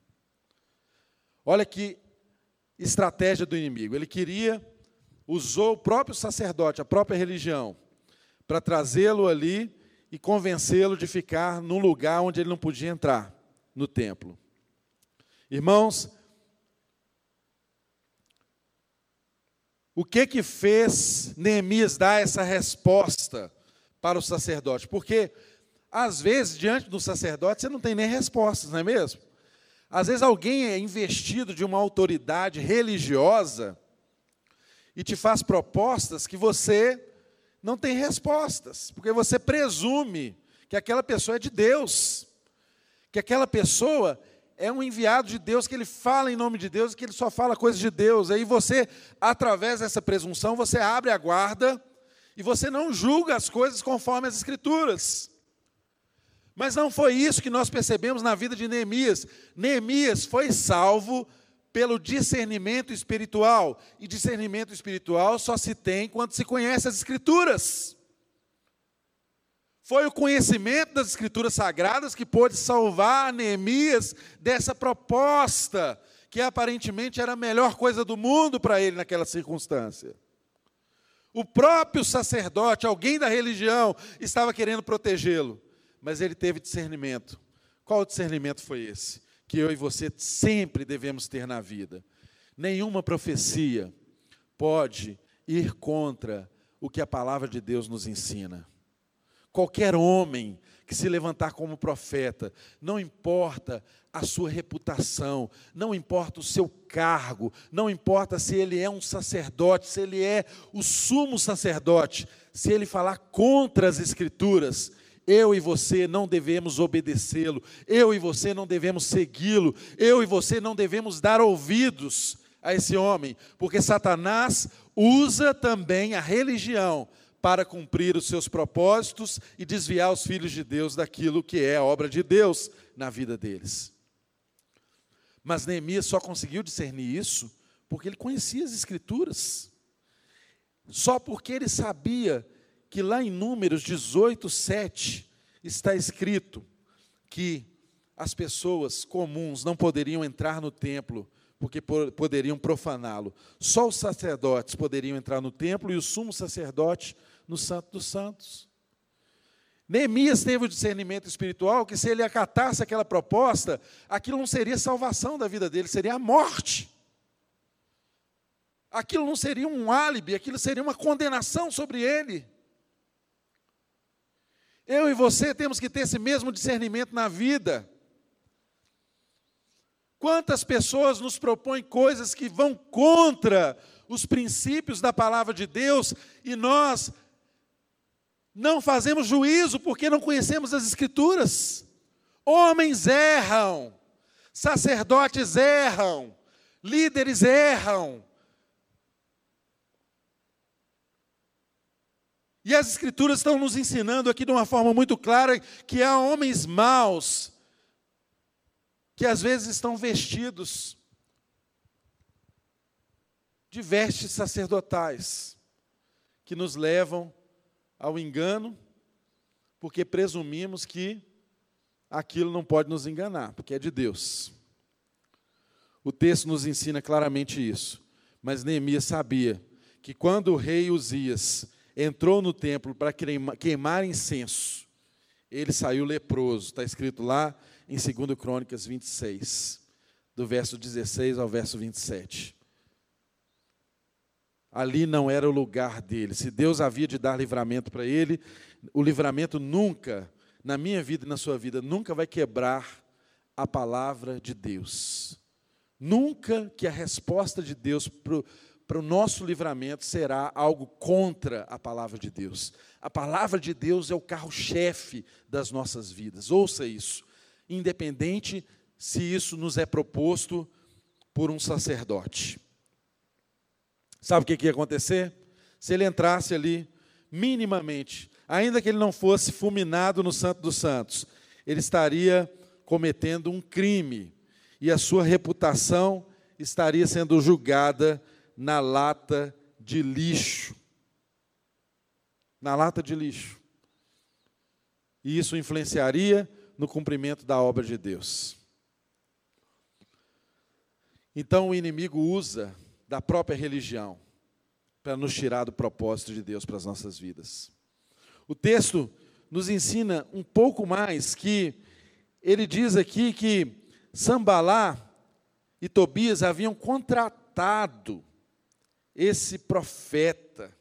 Olha que estratégia do inimigo. Ele queria usou o próprio sacerdote, a própria religião, para trazê-lo ali e convencê-lo de ficar num lugar onde ele não podia entrar, no templo. Irmãos, o que que fez Neemias dar essa resposta para o sacerdote? Porque às vezes diante do sacerdote você não tem nem respostas, não é mesmo? Às vezes alguém é investido de uma autoridade religiosa e te faz propostas que você não tem respostas, porque você presume que aquela pessoa é de Deus, que aquela pessoa é um enviado de Deus, que ele fala em nome de Deus, que ele só fala coisas de Deus. Aí você, através dessa presunção, você abre a guarda e você não julga as coisas conforme as Escrituras. Mas não foi isso que nós percebemos na vida de Neemias. Neemias foi salvo pelo discernimento espiritual. E discernimento espiritual só se tem quando se conhece as Escrituras. Foi o conhecimento das Escrituras Sagradas que pôde salvar Neemias dessa proposta, que aparentemente era a melhor coisa do mundo para ele naquela circunstância. O próprio sacerdote, alguém da religião, estava querendo protegê-lo, mas ele teve discernimento. Qual discernimento foi esse? Que eu e você sempre devemos ter na vida. Nenhuma profecia pode ir contra o que a palavra de Deus nos ensina. Qualquer homem que se levantar como profeta, não importa a sua reputação, não importa o seu cargo, não importa se ele é um sacerdote, se ele é o sumo sacerdote, se ele falar contra as Escrituras, eu e você não devemos obedecê-lo, eu e você não devemos segui-lo, eu e você não devemos dar ouvidos a esse homem, porque Satanás usa também a religião para cumprir os seus propósitos e desviar os filhos de Deus daquilo que é a obra de Deus na vida deles. Mas Neemias só conseguiu discernir isso porque ele conhecia as Escrituras. Só porque ele sabia que lá em Números 18, 7 está escrito que as pessoas comuns não poderiam entrar no templo porque poderiam profaná-lo. Só os sacerdotes poderiam entrar no templo e o sumo sacerdote no Santo dos Santos. Neemias teve o discernimento espiritual que, se ele acatasse aquela proposta, aquilo não seria salvação da vida dele, seria a morte. Aquilo não seria um álibi, aquilo seria uma condenação sobre ele. Eu e você temos que ter esse mesmo discernimento na vida. Quantas pessoas nos propõem coisas que vão contra os princípios da palavra de Deus e nós não fazemos juízo porque não conhecemos as Escrituras. Homens erram, sacerdotes erram, líderes erram. E as Escrituras estão nos ensinando aqui de uma forma muito clara que há homens maus, que às vezes estão vestidos de vestes sacerdotais, que nos levam ao engano, porque presumimos que aquilo não pode nos enganar, porque é de Deus. O texto nos ensina claramente isso. Mas Neemias sabia que quando o rei Uzias entrou no templo para queimar incenso, ele saiu leproso. Está escrito lá em 2 Crônicas 26, do verso 16 ao verso 27 ali não era o lugar dele. Se Deus havia de dar livramento para ele, o livramento nunca, na minha vida e na sua vida, nunca vai quebrar a palavra de Deus. Nunca que a resposta de Deus para o nosso livramento será algo contra a palavra de Deus. A palavra de Deus é o carro-chefe das nossas vidas. Ouça isso, independente se isso nos é proposto por um sacerdote. Sabe o que, ia acontecer? Se ele entrasse ali, minimamente, ainda que ele não fosse fulminado no Santo dos Santos, ele estaria cometendo um crime e a sua reputação estaria sendo julgada na lata de lixo. Na lata de lixo. E isso influenciaria no cumprimento da obra de Deus. Então o inimigo usa da própria religião para nos tirar do propósito de Deus para as nossas vidas. O texto nos ensina um pouco mais que ele diz aqui que Sambalá e Tobias haviam contratado esse profeta,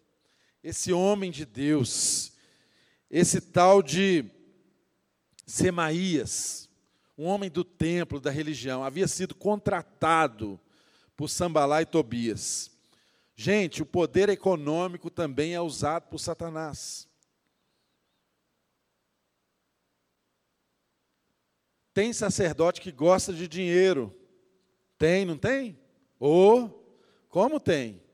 esse homem de Deus, esse tal de Semaías, um homem do templo, da religião, havia sido contratado por Sambalá e Tobias. Gente, o poder econômico também é usado por Satanás. Tem sacerdote que gosta de dinheiro. Tem, não tem? Ou, como tem?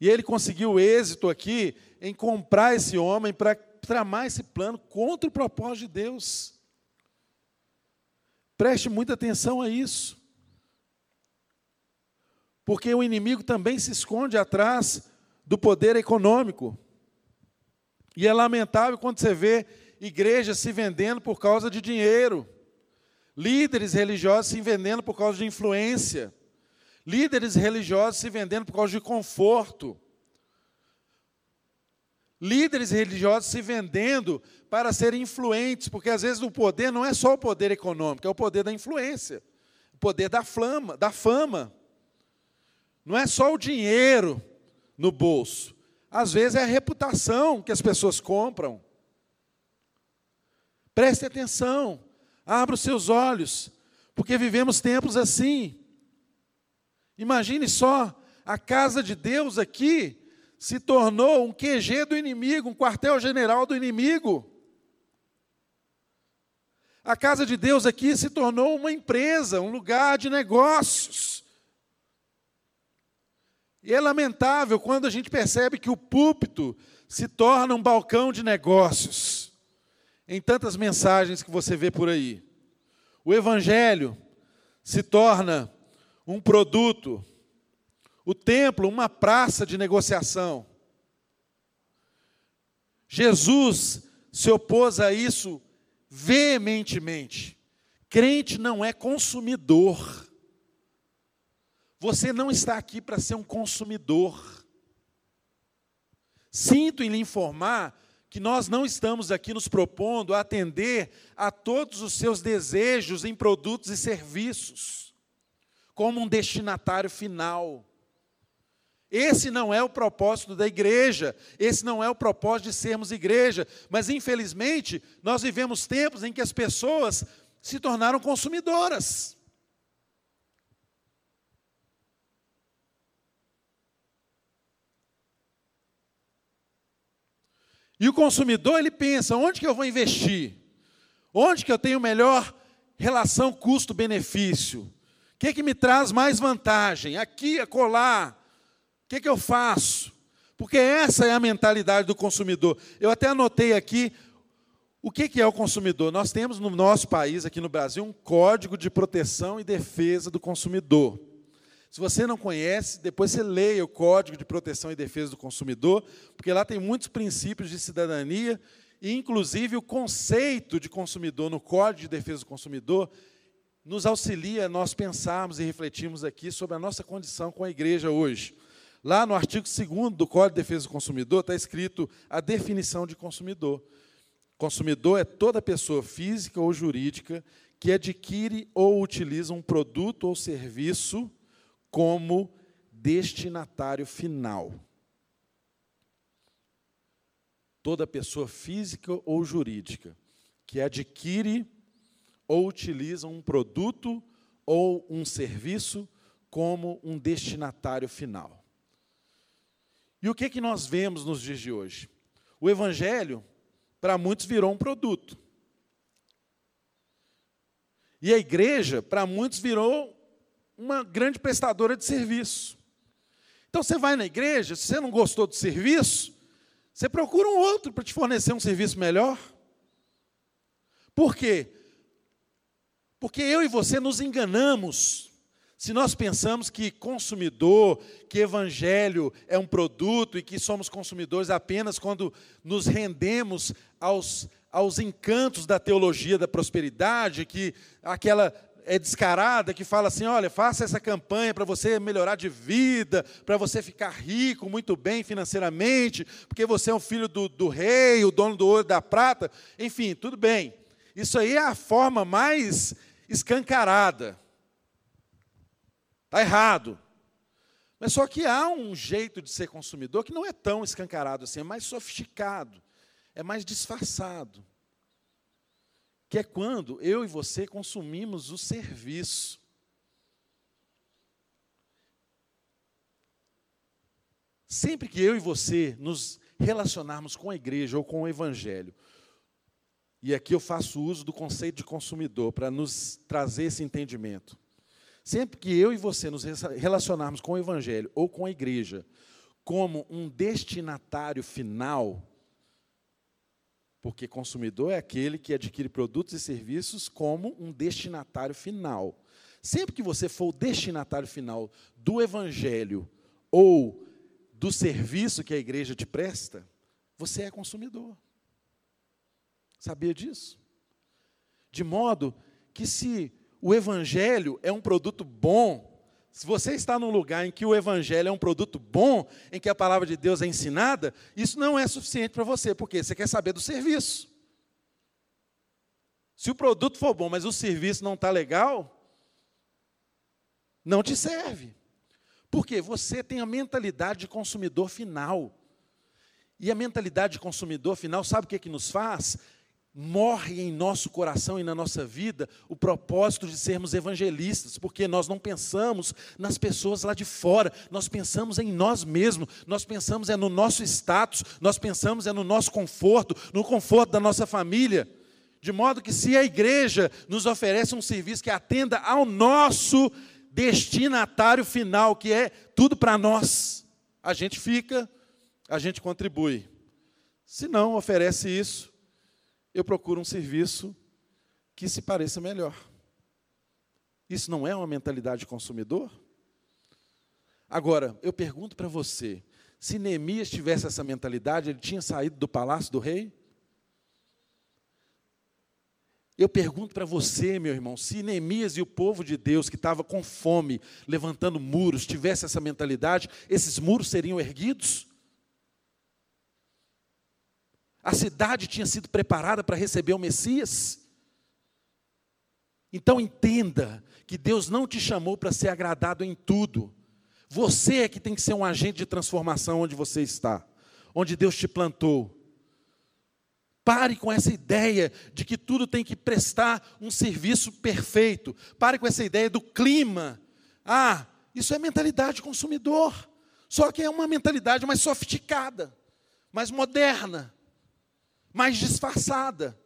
E ele conseguiu êxito aqui em comprar esse homem para tramar esse plano contra o propósito de Deus. Preste muita atenção a isso. Porque o inimigo também se esconde atrás do poder econômico. E é lamentável quando você vê igrejas se vendendo por causa de dinheiro, líderes religiosos se vendendo por causa de influência, líderes religiosos se vendendo por causa de conforto, líderes religiosos se vendendo para serem influentes, porque às vezes o poder não é só o poder econômico, é o poder da influência, o poder da flama, da fama. Não é só o dinheiro no bolso. Às vezes é a reputação que as pessoas compram. Preste atenção, abra os seus olhos, porque vivemos tempos assim. Imagine só, a casa de Deus aqui se tornou um QG do inimigo, um quartel-general do inimigo. A casa de Deus aqui se tornou uma empresa, um lugar de negócios. E é lamentável quando a gente percebe que o púlpito se torna um balcão de negócios. Em tantas mensagens que você vê por aí. O evangelho se torna um produto, o templo uma praça de negociação. Jesus se opôs a isso veementemente. Crente não é consumidor. Você não está aqui para ser um consumidor. Sinto em lhe informar que nós não estamos aqui nos propondo atender a todos os seus desejos em produtos e serviços, como um destinatário final. Esse não é o propósito da igreja, esse não é o propósito de sermos igreja, mas infelizmente nós vivemos tempos em que as pessoas se tornaram consumidoras. E o consumidor, ele pensa, onde que eu vou investir? Onde que eu tenho melhor relação custo-benefício? O que, que me traz mais vantagem? Aqui, acolá. O que, que eu faço? Porque essa é a mentalidade do consumidor. Eu até anotei aqui o que, que é o consumidor. Nós temos no nosso país, aqui no Brasil, um código de proteção e defesa do consumidor. Se você não conhece, depois você leia o Código de Proteção e Defesa do Consumidor, porque lá tem muitos princípios de cidadania, e inclusive o conceito de consumidor no Código de Defesa do Consumidor nos auxilia nós pensarmos e refletirmos aqui sobre a nossa condição com a igreja hoje. Lá no artigo 2 do Código de Defesa do Consumidor está escrito a definição de consumidor. Consumidor é toda pessoa física ou jurídica que adquire ou utiliza um produto ou serviço como destinatário final. Toda pessoa física ou jurídica que adquire ou utiliza um produto ou um serviço como um destinatário final. E o que, que nós vemos nos dias de hoje? O Evangelho, para muitos, virou um produto. E a igreja, para muitos, virou uma grande prestadora de serviço. Então você vai na igreja, se você não gostou do serviço, você procura um outro para te fornecer um serviço melhor. Por quê? Porque eu e você nos enganamos se nós pensamos que consumidor, que evangelho é um produto e que somos consumidores apenas quando nos rendemos aos, aos encantos da teologia da prosperidade, que aquela é descarada que fala assim: olha, faça essa campanha para você melhorar de vida, para você ficar rico, muito bem financeiramente, porque você é um filho do, do rei, o dono do ouro e da prata. Enfim, tudo bem. Isso aí é a forma mais escancarada. Está errado. Mas só que há um jeito de ser consumidor que não é tão escancarado assim, é mais sofisticado, é mais disfarçado que é quando eu e você consumimos o serviço. Sempre que eu e você nos relacionarmos com a igreja ou com o evangelho, e aqui eu faço uso do conceito de consumidor para nos trazer esse entendimento. Sempre que eu e você nos relacionarmos com o evangelho ou com a igreja como um destinatário final, porque consumidor é aquele que adquire produtos e serviços como um destinatário final. Sempre que você for o destinatário final do evangelho ou do serviço que a igreja te presta, você é consumidor. Sabia disso? De modo que se o evangelho é um produto bom, se você está num lugar em que o evangelho é um produto bom, em que a palavra de Deus é ensinada, isso não é suficiente para você, porque você quer saber do serviço. Se o produto for bom, mas o serviço não está legal, não te serve. Porque você tem a mentalidade de consumidor final. E a mentalidade de consumidor final, sabe o que, é que nos faz? Morre em nosso coração e na nossa vida o propósito de sermos evangelistas, porque nós não pensamos nas pessoas lá de fora, nós pensamos em nós mesmos, nós pensamos é no nosso status, nós pensamos é no nosso conforto, no conforto da nossa família. De modo que se a igreja nos oferece um serviço que atenda ao nosso destinatário final, que é tudo para nós, a gente fica, a gente contribui. Se não oferece isso, eu procuro um serviço que se pareça melhor. Isso não é uma mentalidade de consumidor? Agora, eu pergunto para você: se Neemias tivesse essa mentalidade, ele tinha saído do palácio do rei? Eu pergunto para você, meu irmão, se Neemias e o povo de Deus que estava com fome, levantando muros, tivesse essa mentalidade, esses muros seriam erguidos? A cidade tinha sido preparada para receber o Messias. Então entenda que Deus não te chamou para ser agradado em tudo. Você é que tem que ser um agente de transformação onde você está, onde Deus te plantou. Pare com essa ideia de que tudo tem que prestar um serviço perfeito. Pare com essa ideia do clima. Ah, isso é mentalidade consumidor. Só que é uma mentalidade mais sofisticada, mais moderna mais disfarçada.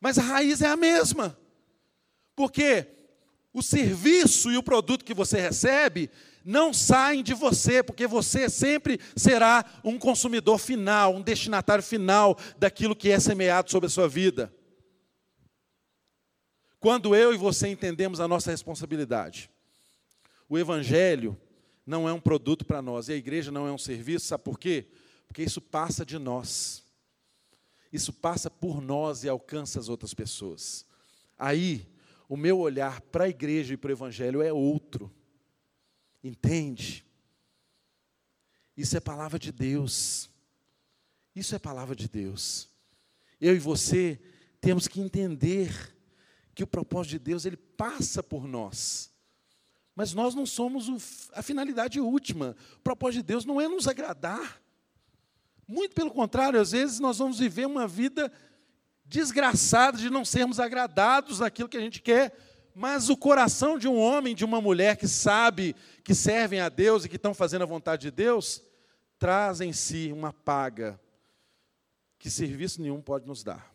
Mas a raiz é a mesma. Porque o serviço e o produto que você recebe não saem de você, porque você sempre será um consumidor final, um destinatário final daquilo que é semeado sobre a sua vida. Quando eu e você entendemos a nossa responsabilidade, o Evangelho não é um produto para nós, e a igreja não é um serviço, sabe por quê? Porque isso passa de nós isso passa por nós e alcança as outras pessoas. Aí, o meu olhar para a igreja e para o evangelho é outro. Entende? Isso é palavra de Deus. Isso é palavra de Deus. Eu e você temos que entender que o propósito de Deus ele passa por nós. Mas nós não somos o, a finalidade última. O propósito de Deus não é nos agradar. Muito pelo contrário, às vezes nós vamos viver uma vida desgraçada de não sermos agradados naquilo que a gente quer, mas o coração de um homem, de uma mulher que sabe que servem a Deus e que estão fazendo a vontade de Deus, traz em si uma paga que serviço nenhum pode nos dar.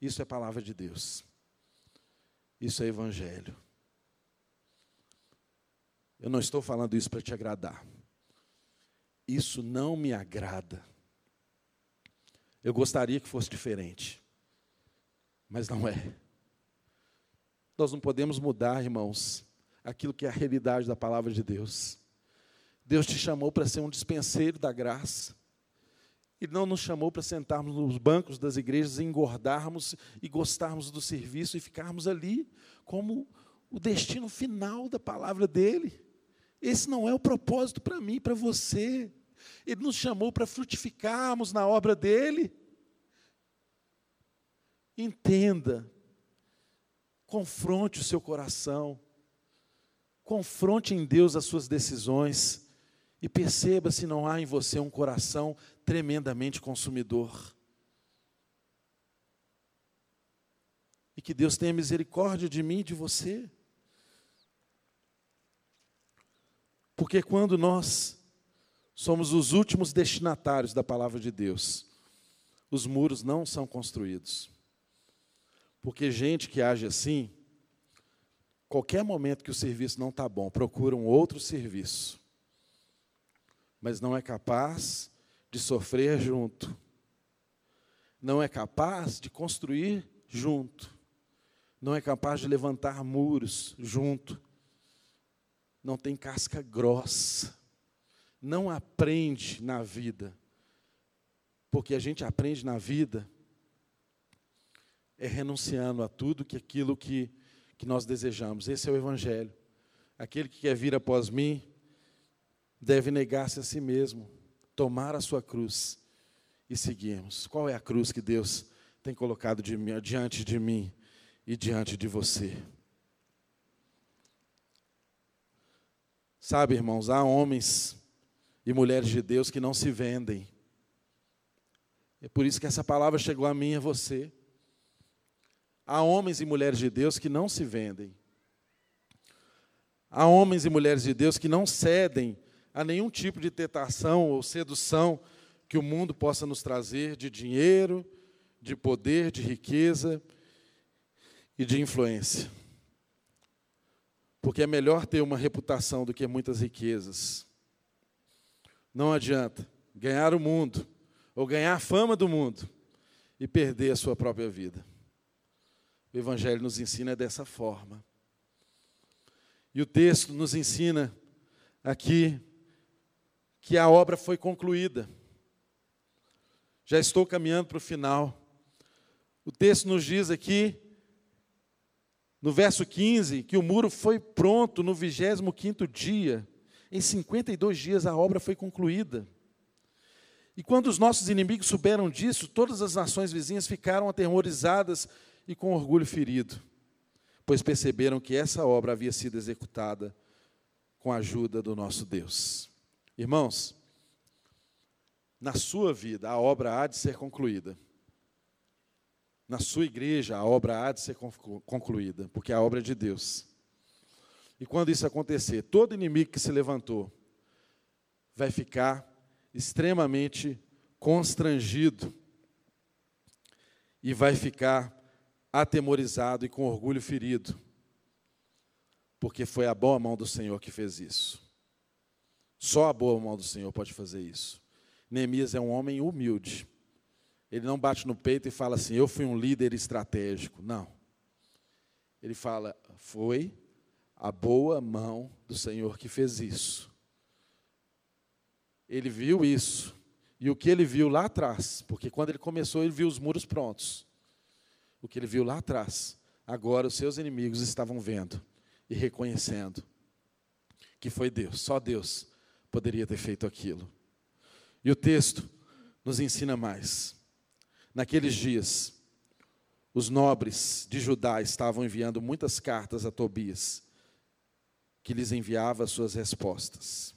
Isso é palavra de Deus. Isso é evangelho. Eu não estou falando isso para te agradar. Isso não me agrada. Eu gostaria que fosse diferente, mas não é. Nós não podemos mudar, irmãos, aquilo que é a realidade da palavra de Deus. Deus te chamou para ser um dispenseiro da graça. Ele não nos chamou para sentarmos nos bancos das igrejas engordarmos e gostarmos do serviço e ficarmos ali como o destino final da palavra dele. Esse não é o propósito para mim, para você. Ele nos chamou para frutificarmos na obra dele. Entenda, confronte o seu coração, confronte em Deus as suas decisões e perceba se não há em você um coração tremendamente consumidor. E que Deus tenha misericórdia de mim e de você. Porque quando nós somos os últimos destinatários da palavra de Deus, os muros não são construídos. Porque gente que age assim, qualquer momento que o serviço não está bom, procura um outro serviço. Mas não é capaz de sofrer junto, não é capaz de construir junto, não é capaz de levantar muros junto, não tem casca grossa, não aprende na vida, porque a gente aprende na vida é renunciando a tudo que aquilo que, que nós desejamos. Esse é o Evangelho. Aquele que quer vir após mim, deve negar-se a si mesmo, tomar a sua cruz e seguirmos. Qual é a cruz que Deus tem colocado de mim, diante de mim e diante de você? Sabe, irmãos, há homens e mulheres de Deus que não se vendem. É por isso que essa palavra chegou a mim e a você. Há homens e mulheres de Deus que não se vendem. Há homens e mulheres de Deus que não cedem a nenhum tipo de tentação ou sedução que o mundo possa nos trazer de dinheiro, de poder, de riqueza e de influência. Porque é melhor ter uma reputação do que muitas riquezas. Não adianta ganhar o mundo ou ganhar a fama do mundo e perder a sua própria vida. O Evangelho nos ensina dessa forma. E o texto nos ensina aqui que a obra foi concluída. Já estou caminhando para o final. O texto nos diz aqui, no verso 15, que o muro foi pronto no 25 dia. Em 52 dias a obra foi concluída. E quando os nossos inimigos souberam disso, todas as nações vizinhas ficaram aterrorizadas e com orgulho ferido, pois perceberam que essa obra havia sido executada com a ajuda do nosso Deus. Irmãos, na sua vida a obra há de ser concluída. Na sua igreja a obra há de ser concluída, porque a obra é de Deus. E quando isso acontecer, todo inimigo que se levantou vai ficar extremamente constrangido e vai ficar atemorizado e com orgulho ferido, porque foi a boa mão do Senhor que fez isso. Só a boa mão do Senhor pode fazer isso. Neemias é um homem humilde. Ele não bate no peito e fala assim: Eu fui um líder estratégico. Não. Ele fala: Foi a boa mão do Senhor que fez isso. Ele viu isso. E o que ele viu lá atrás, porque quando ele começou, ele viu os muros prontos. O que ele viu lá atrás, agora os seus inimigos estavam vendo e reconhecendo que foi Deus, só Deus poderia ter feito aquilo. E o texto nos ensina mais. Naqueles dias, os nobres de Judá estavam enviando muitas cartas a Tobias, que lhes enviava as suas respostas.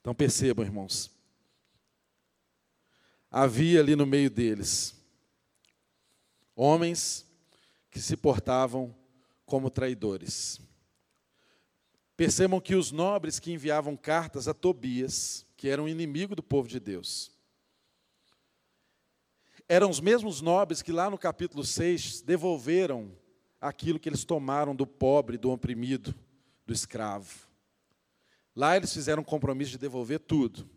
Então percebam, irmãos, havia ali no meio deles homens que se portavam como traidores. Percebam que os nobres que enviavam cartas a Tobias, que era um inimigo do povo de Deus, eram os mesmos nobres que lá no capítulo 6 devolveram aquilo que eles tomaram do pobre, do oprimido, do escravo. Lá eles fizeram um compromisso de devolver tudo.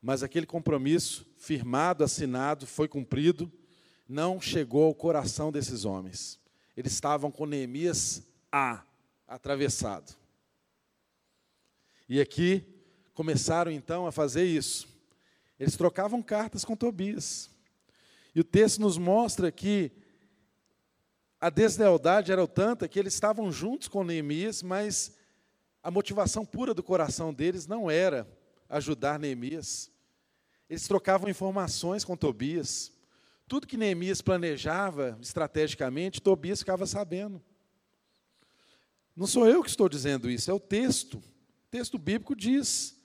Mas aquele compromisso, firmado, assinado, foi cumprido, não chegou ao coração desses homens. Eles estavam com Neemias A atravessado. E aqui começaram então a fazer isso. Eles trocavam cartas com Tobias. E o texto nos mostra que a deslealdade era tanta que eles estavam juntos com Neemias, mas a motivação pura do coração deles não era ajudar Neemias. Eles trocavam informações com Tobias. Tudo que Neemias planejava estrategicamente, Tobias ficava sabendo. Não sou eu que estou dizendo isso, é o texto. O texto bíblico diz.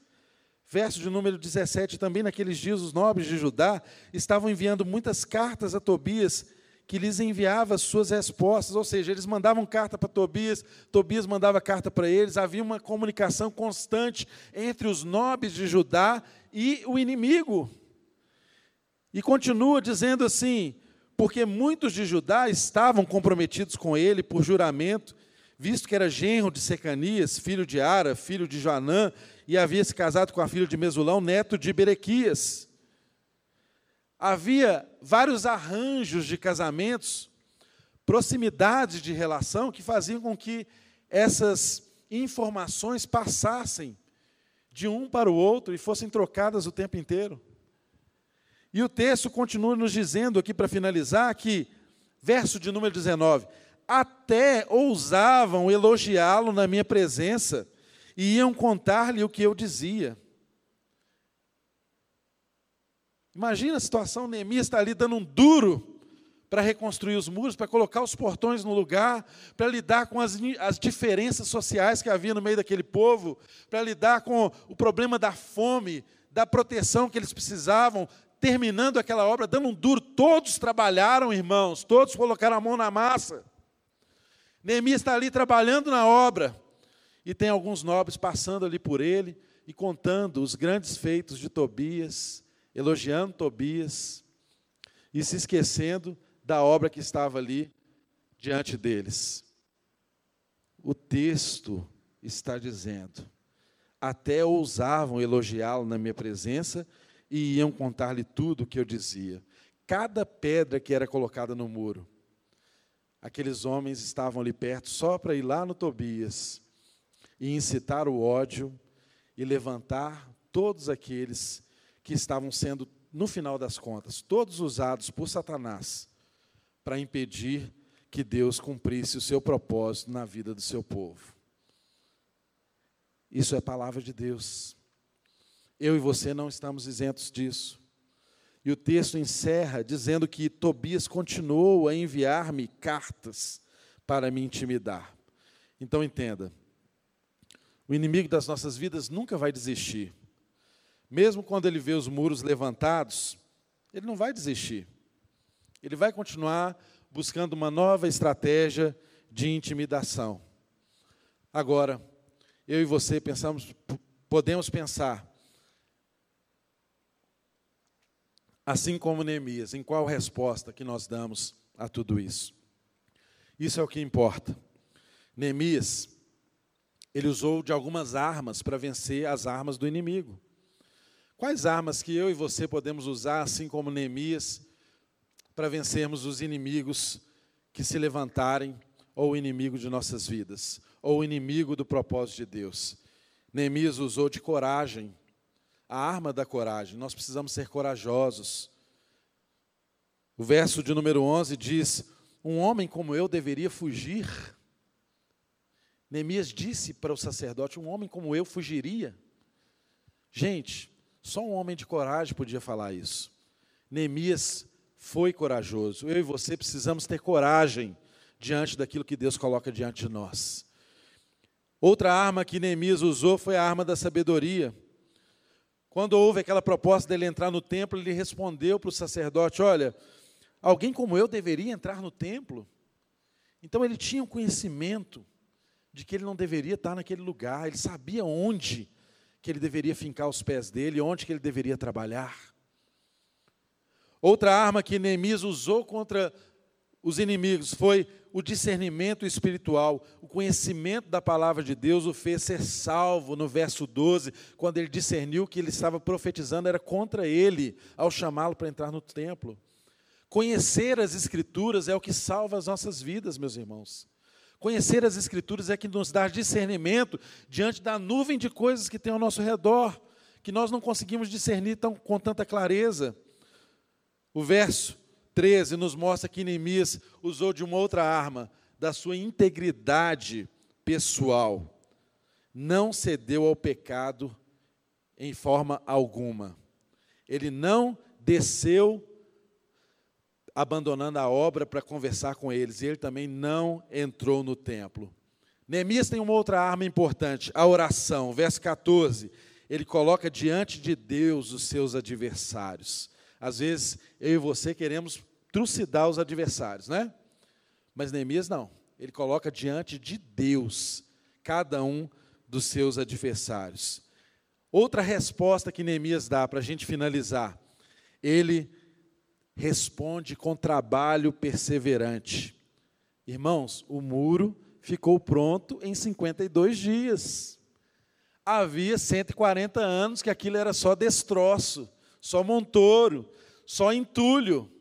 Verso de número 17: Também naqueles dias os nobres de Judá estavam enviando muitas cartas a Tobias, que lhes enviava suas respostas, ou seja, eles mandavam carta para Tobias, Tobias mandava carta para eles, havia uma comunicação constante entre os nobres de Judá e o inimigo. E continua dizendo assim: porque muitos de Judá estavam comprometidos com ele por juramento, visto que era genro de Secanias, filho de Ara, filho de Joanã, e havia se casado com a filha de Mesulão, neto de Berequias. Havia vários arranjos de casamentos, proximidades de relação que faziam com que essas informações passassem de um para o outro e fossem trocadas o tempo inteiro. E o texto continua nos dizendo aqui para finalizar que, verso de número 19: até ousavam elogiá-lo na minha presença e iam contar-lhe o que eu dizia. Imagina a situação, Neemias está ali dando um duro para reconstruir os muros, para colocar os portões no lugar, para lidar com as, as diferenças sociais que havia no meio daquele povo, para lidar com o problema da fome, da proteção que eles precisavam, terminando aquela obra, dando um duro. Todos trabalharam, irmãos, todos colocaram a mão na massa. Neemias está ali trabalhando na obra, e tem alguns nobres passando ali por ele e contando os grandes feitos de Tobias, elogiando Tobias e se esquecendo da obra que estava ali diante deles. O texto está dizendo: até ousavam elogiá-lo na minha presença e iam contar-lhe tudo o que eu dizia. Cada pedra que era colocada no muro, aqueles homens estavam ali perto só para ir lá no Tobias e incitar o ódio e levantar todos aqueles que estavam sendo, no final das contas, todos usados por Satanás para impedir que Deus cumprisse o seu propósito na vida do seu povo. Isso é palavra de Deus. Eu e você não estamos isentos disso. E o texto encerra dizendo que Tobias continuou a enviar-me cartas para me intimidar. Então entenda, o inimigo das nossas vidas nunca vai desistir. Mesmo quando ele vê os muros levantados, ele não vai desistir. Ele vai continuar buscando uma nova estratégia de intimidação. Agora, eu e você pensamos, podemos pensar, assim como Neemias, em qual resposta que nós damos a tudo isso. Isso é o que importa. Neemias, ele usou de algumas armas para vencer as armas do inimigo. Quais armas que eu e você podemos usar, assim como Neemias, para vencermos os inimigos que se levantarem, ou o inimigo de nossas vidas, ou o inimigo do propósito de Deus? Neemias usou de coragem a arma da coragem. Nós precisamos ser corajosos. O verso de número 11 diz: Um homem como eu deveria fugir. Neemias disse para o sacerdote: Um homem como eu fugiria. Gente, só um homem de coragem podia falar isso. Neemias foi corajoso. Eu e você precisamos ter coragem diante daquilo que Deus coloca diante de nós. Outra arma que Neemias usou foi a arma da sabedoria. Quando houve aquela proposta dele entrar no templo, ele respondeu para o sacerdote: Olha, alguém como eu deveria entrar no templo? Então ele tinha um conhecimento de que ele não deveria estar naquele lugar, ele sabia onde que ele deveria fincar os pés dele, onde que ele deveria trabalhar. Outra arma que Neemias usou contra os inimigos foi o discernimento espiritual, o conhecimento da palavra de Deus o fez ser salvo no verso 12, quando ele discerniu que ele estava profetizando era contra ele ao chamá-lo para entrar no templo. Conhecer as escrituras é o que salva as nossas vidas, meus irmãos. Conhecer as escrituras é que nos dá discernimento diante da nuvem de coisas que tem ao nosso redor. que nós não conseguimos discernir tão, com tanta clareza. O verso 13 nos mostra que Neemias usou de uma outra arma, da sua integridade pessoal. Não cedeu ao pecado em forma alguma. Ele não desceu abandonando a obra para conversar com eles, e ele também não entrou no templo. Neemias tem uma outra arma importante, a oração. Verso 14, ele coloca diante de Deus os seus adversários. Às vezes, eu e você queremos trucidar os adversários, né? Mas Neemias não. Ele coloca diante de Deus cada um dos seus adversários. Outra resposta que Neemias dá para a gente finalizar, ele responde com trabalho perseverante. Irmãos, o muro ficou pronto em 52 dias. Havia 140 anos que aquilo era só destroço, só montouro, só entulho.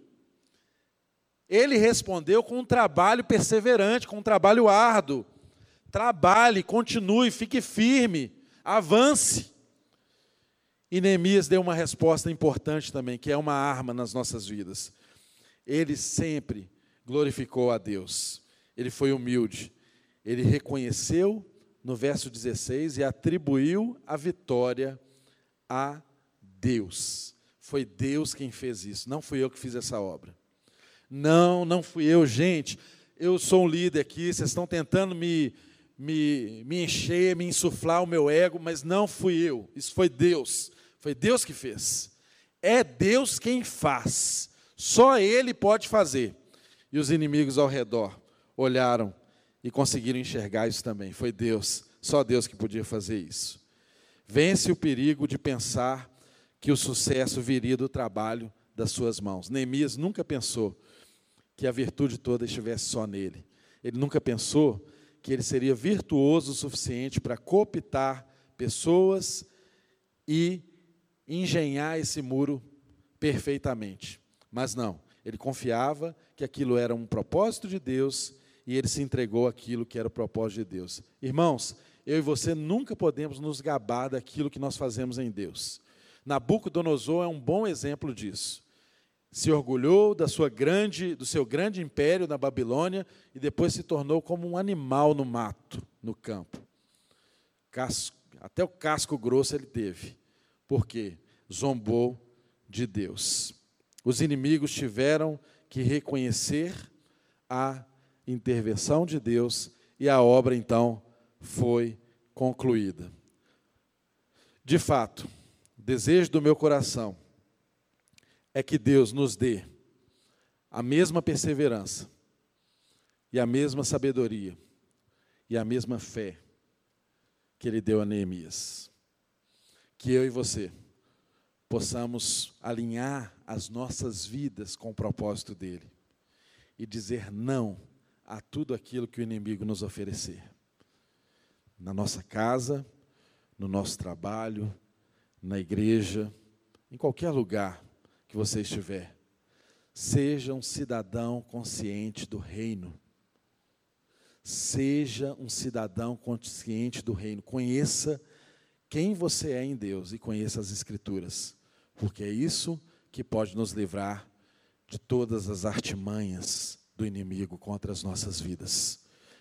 Ele respondeu com um trabalho perseverante, com um trabalho árduo. Trabalhe, continue, fique firme, avance. E Neemias deu uma resposta importante também, que é uma arma nas nossas vidas. Ele sempre glorificou a Deus. Ele foi humilde. Ele reconheceu no verso 16 e atribuiu a vitória a Deus. Foi Deus quem fez isso, não fui eu que fiz essa obra. Não, não fui eu, gente. Eu sou um líder aqui, vocês estão tentando me, me, me encher, me insuflar o meu ego, mas não fui eu, isso foi Deus. Foi Deus que fez. É Deus quem faz. Só Ele pode fazer. E os inimigos ao redor olharam e conseguiram enxergar isso também. Foi Deus, só Deus que podia fazer isso. Vence o perigo de pensar que o sucesso viria do trabalho das suas mãos. Neemias nunca pensou que a virtude toda estivesse só nele. Ele nunca pensou que ele seria virtuoso o suficiente para cooptar pessoas e engenhar esse muro perfeitamente. Mas não, ele confiava que aquilo era um propósito de Deus e ele se entregou aquilo que era o propósito de Deus. Irmãos, eu e você nunca podemos nos gabar daquilo que nós fazemos em Deus. Nabucodonosor é um bom exemplo disso. Se orgulhou da sua grande, do seu grande império na Babilônia e depois se tornou como um animal no mato, no campo. Casco, até o casco grosso ele teve porque zombou de Deus. Os inimigos tiveram que reconhecer a intervenção de Deus e a obra então foi concluída. De fato, o desejo do meu coração é que Deus nos dê a mesma perseverança e a mesma sabedoria e a mesma fé que ele deu a Neemias que eu e você possamos alinhar as nossas vidas com o propósito dele e dizer não a tudo aquilo que o inimigo nos oferecer. Na nossa casa, no nosso trabalho, na igreja, em qualquer lugar que você estiver. Seja um cidadão consciente do reino. Seja um cidadão consciente do reino. Conheça quem você é em Deus e conheça as Escrituras, porque é isso que pode nos livrar de todas as artimanhas do inimigo contra as nossas vidas.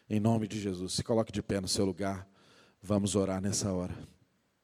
Em nome de Jesus, se coloque de pé no seu lugar, vamos orar nessa hora.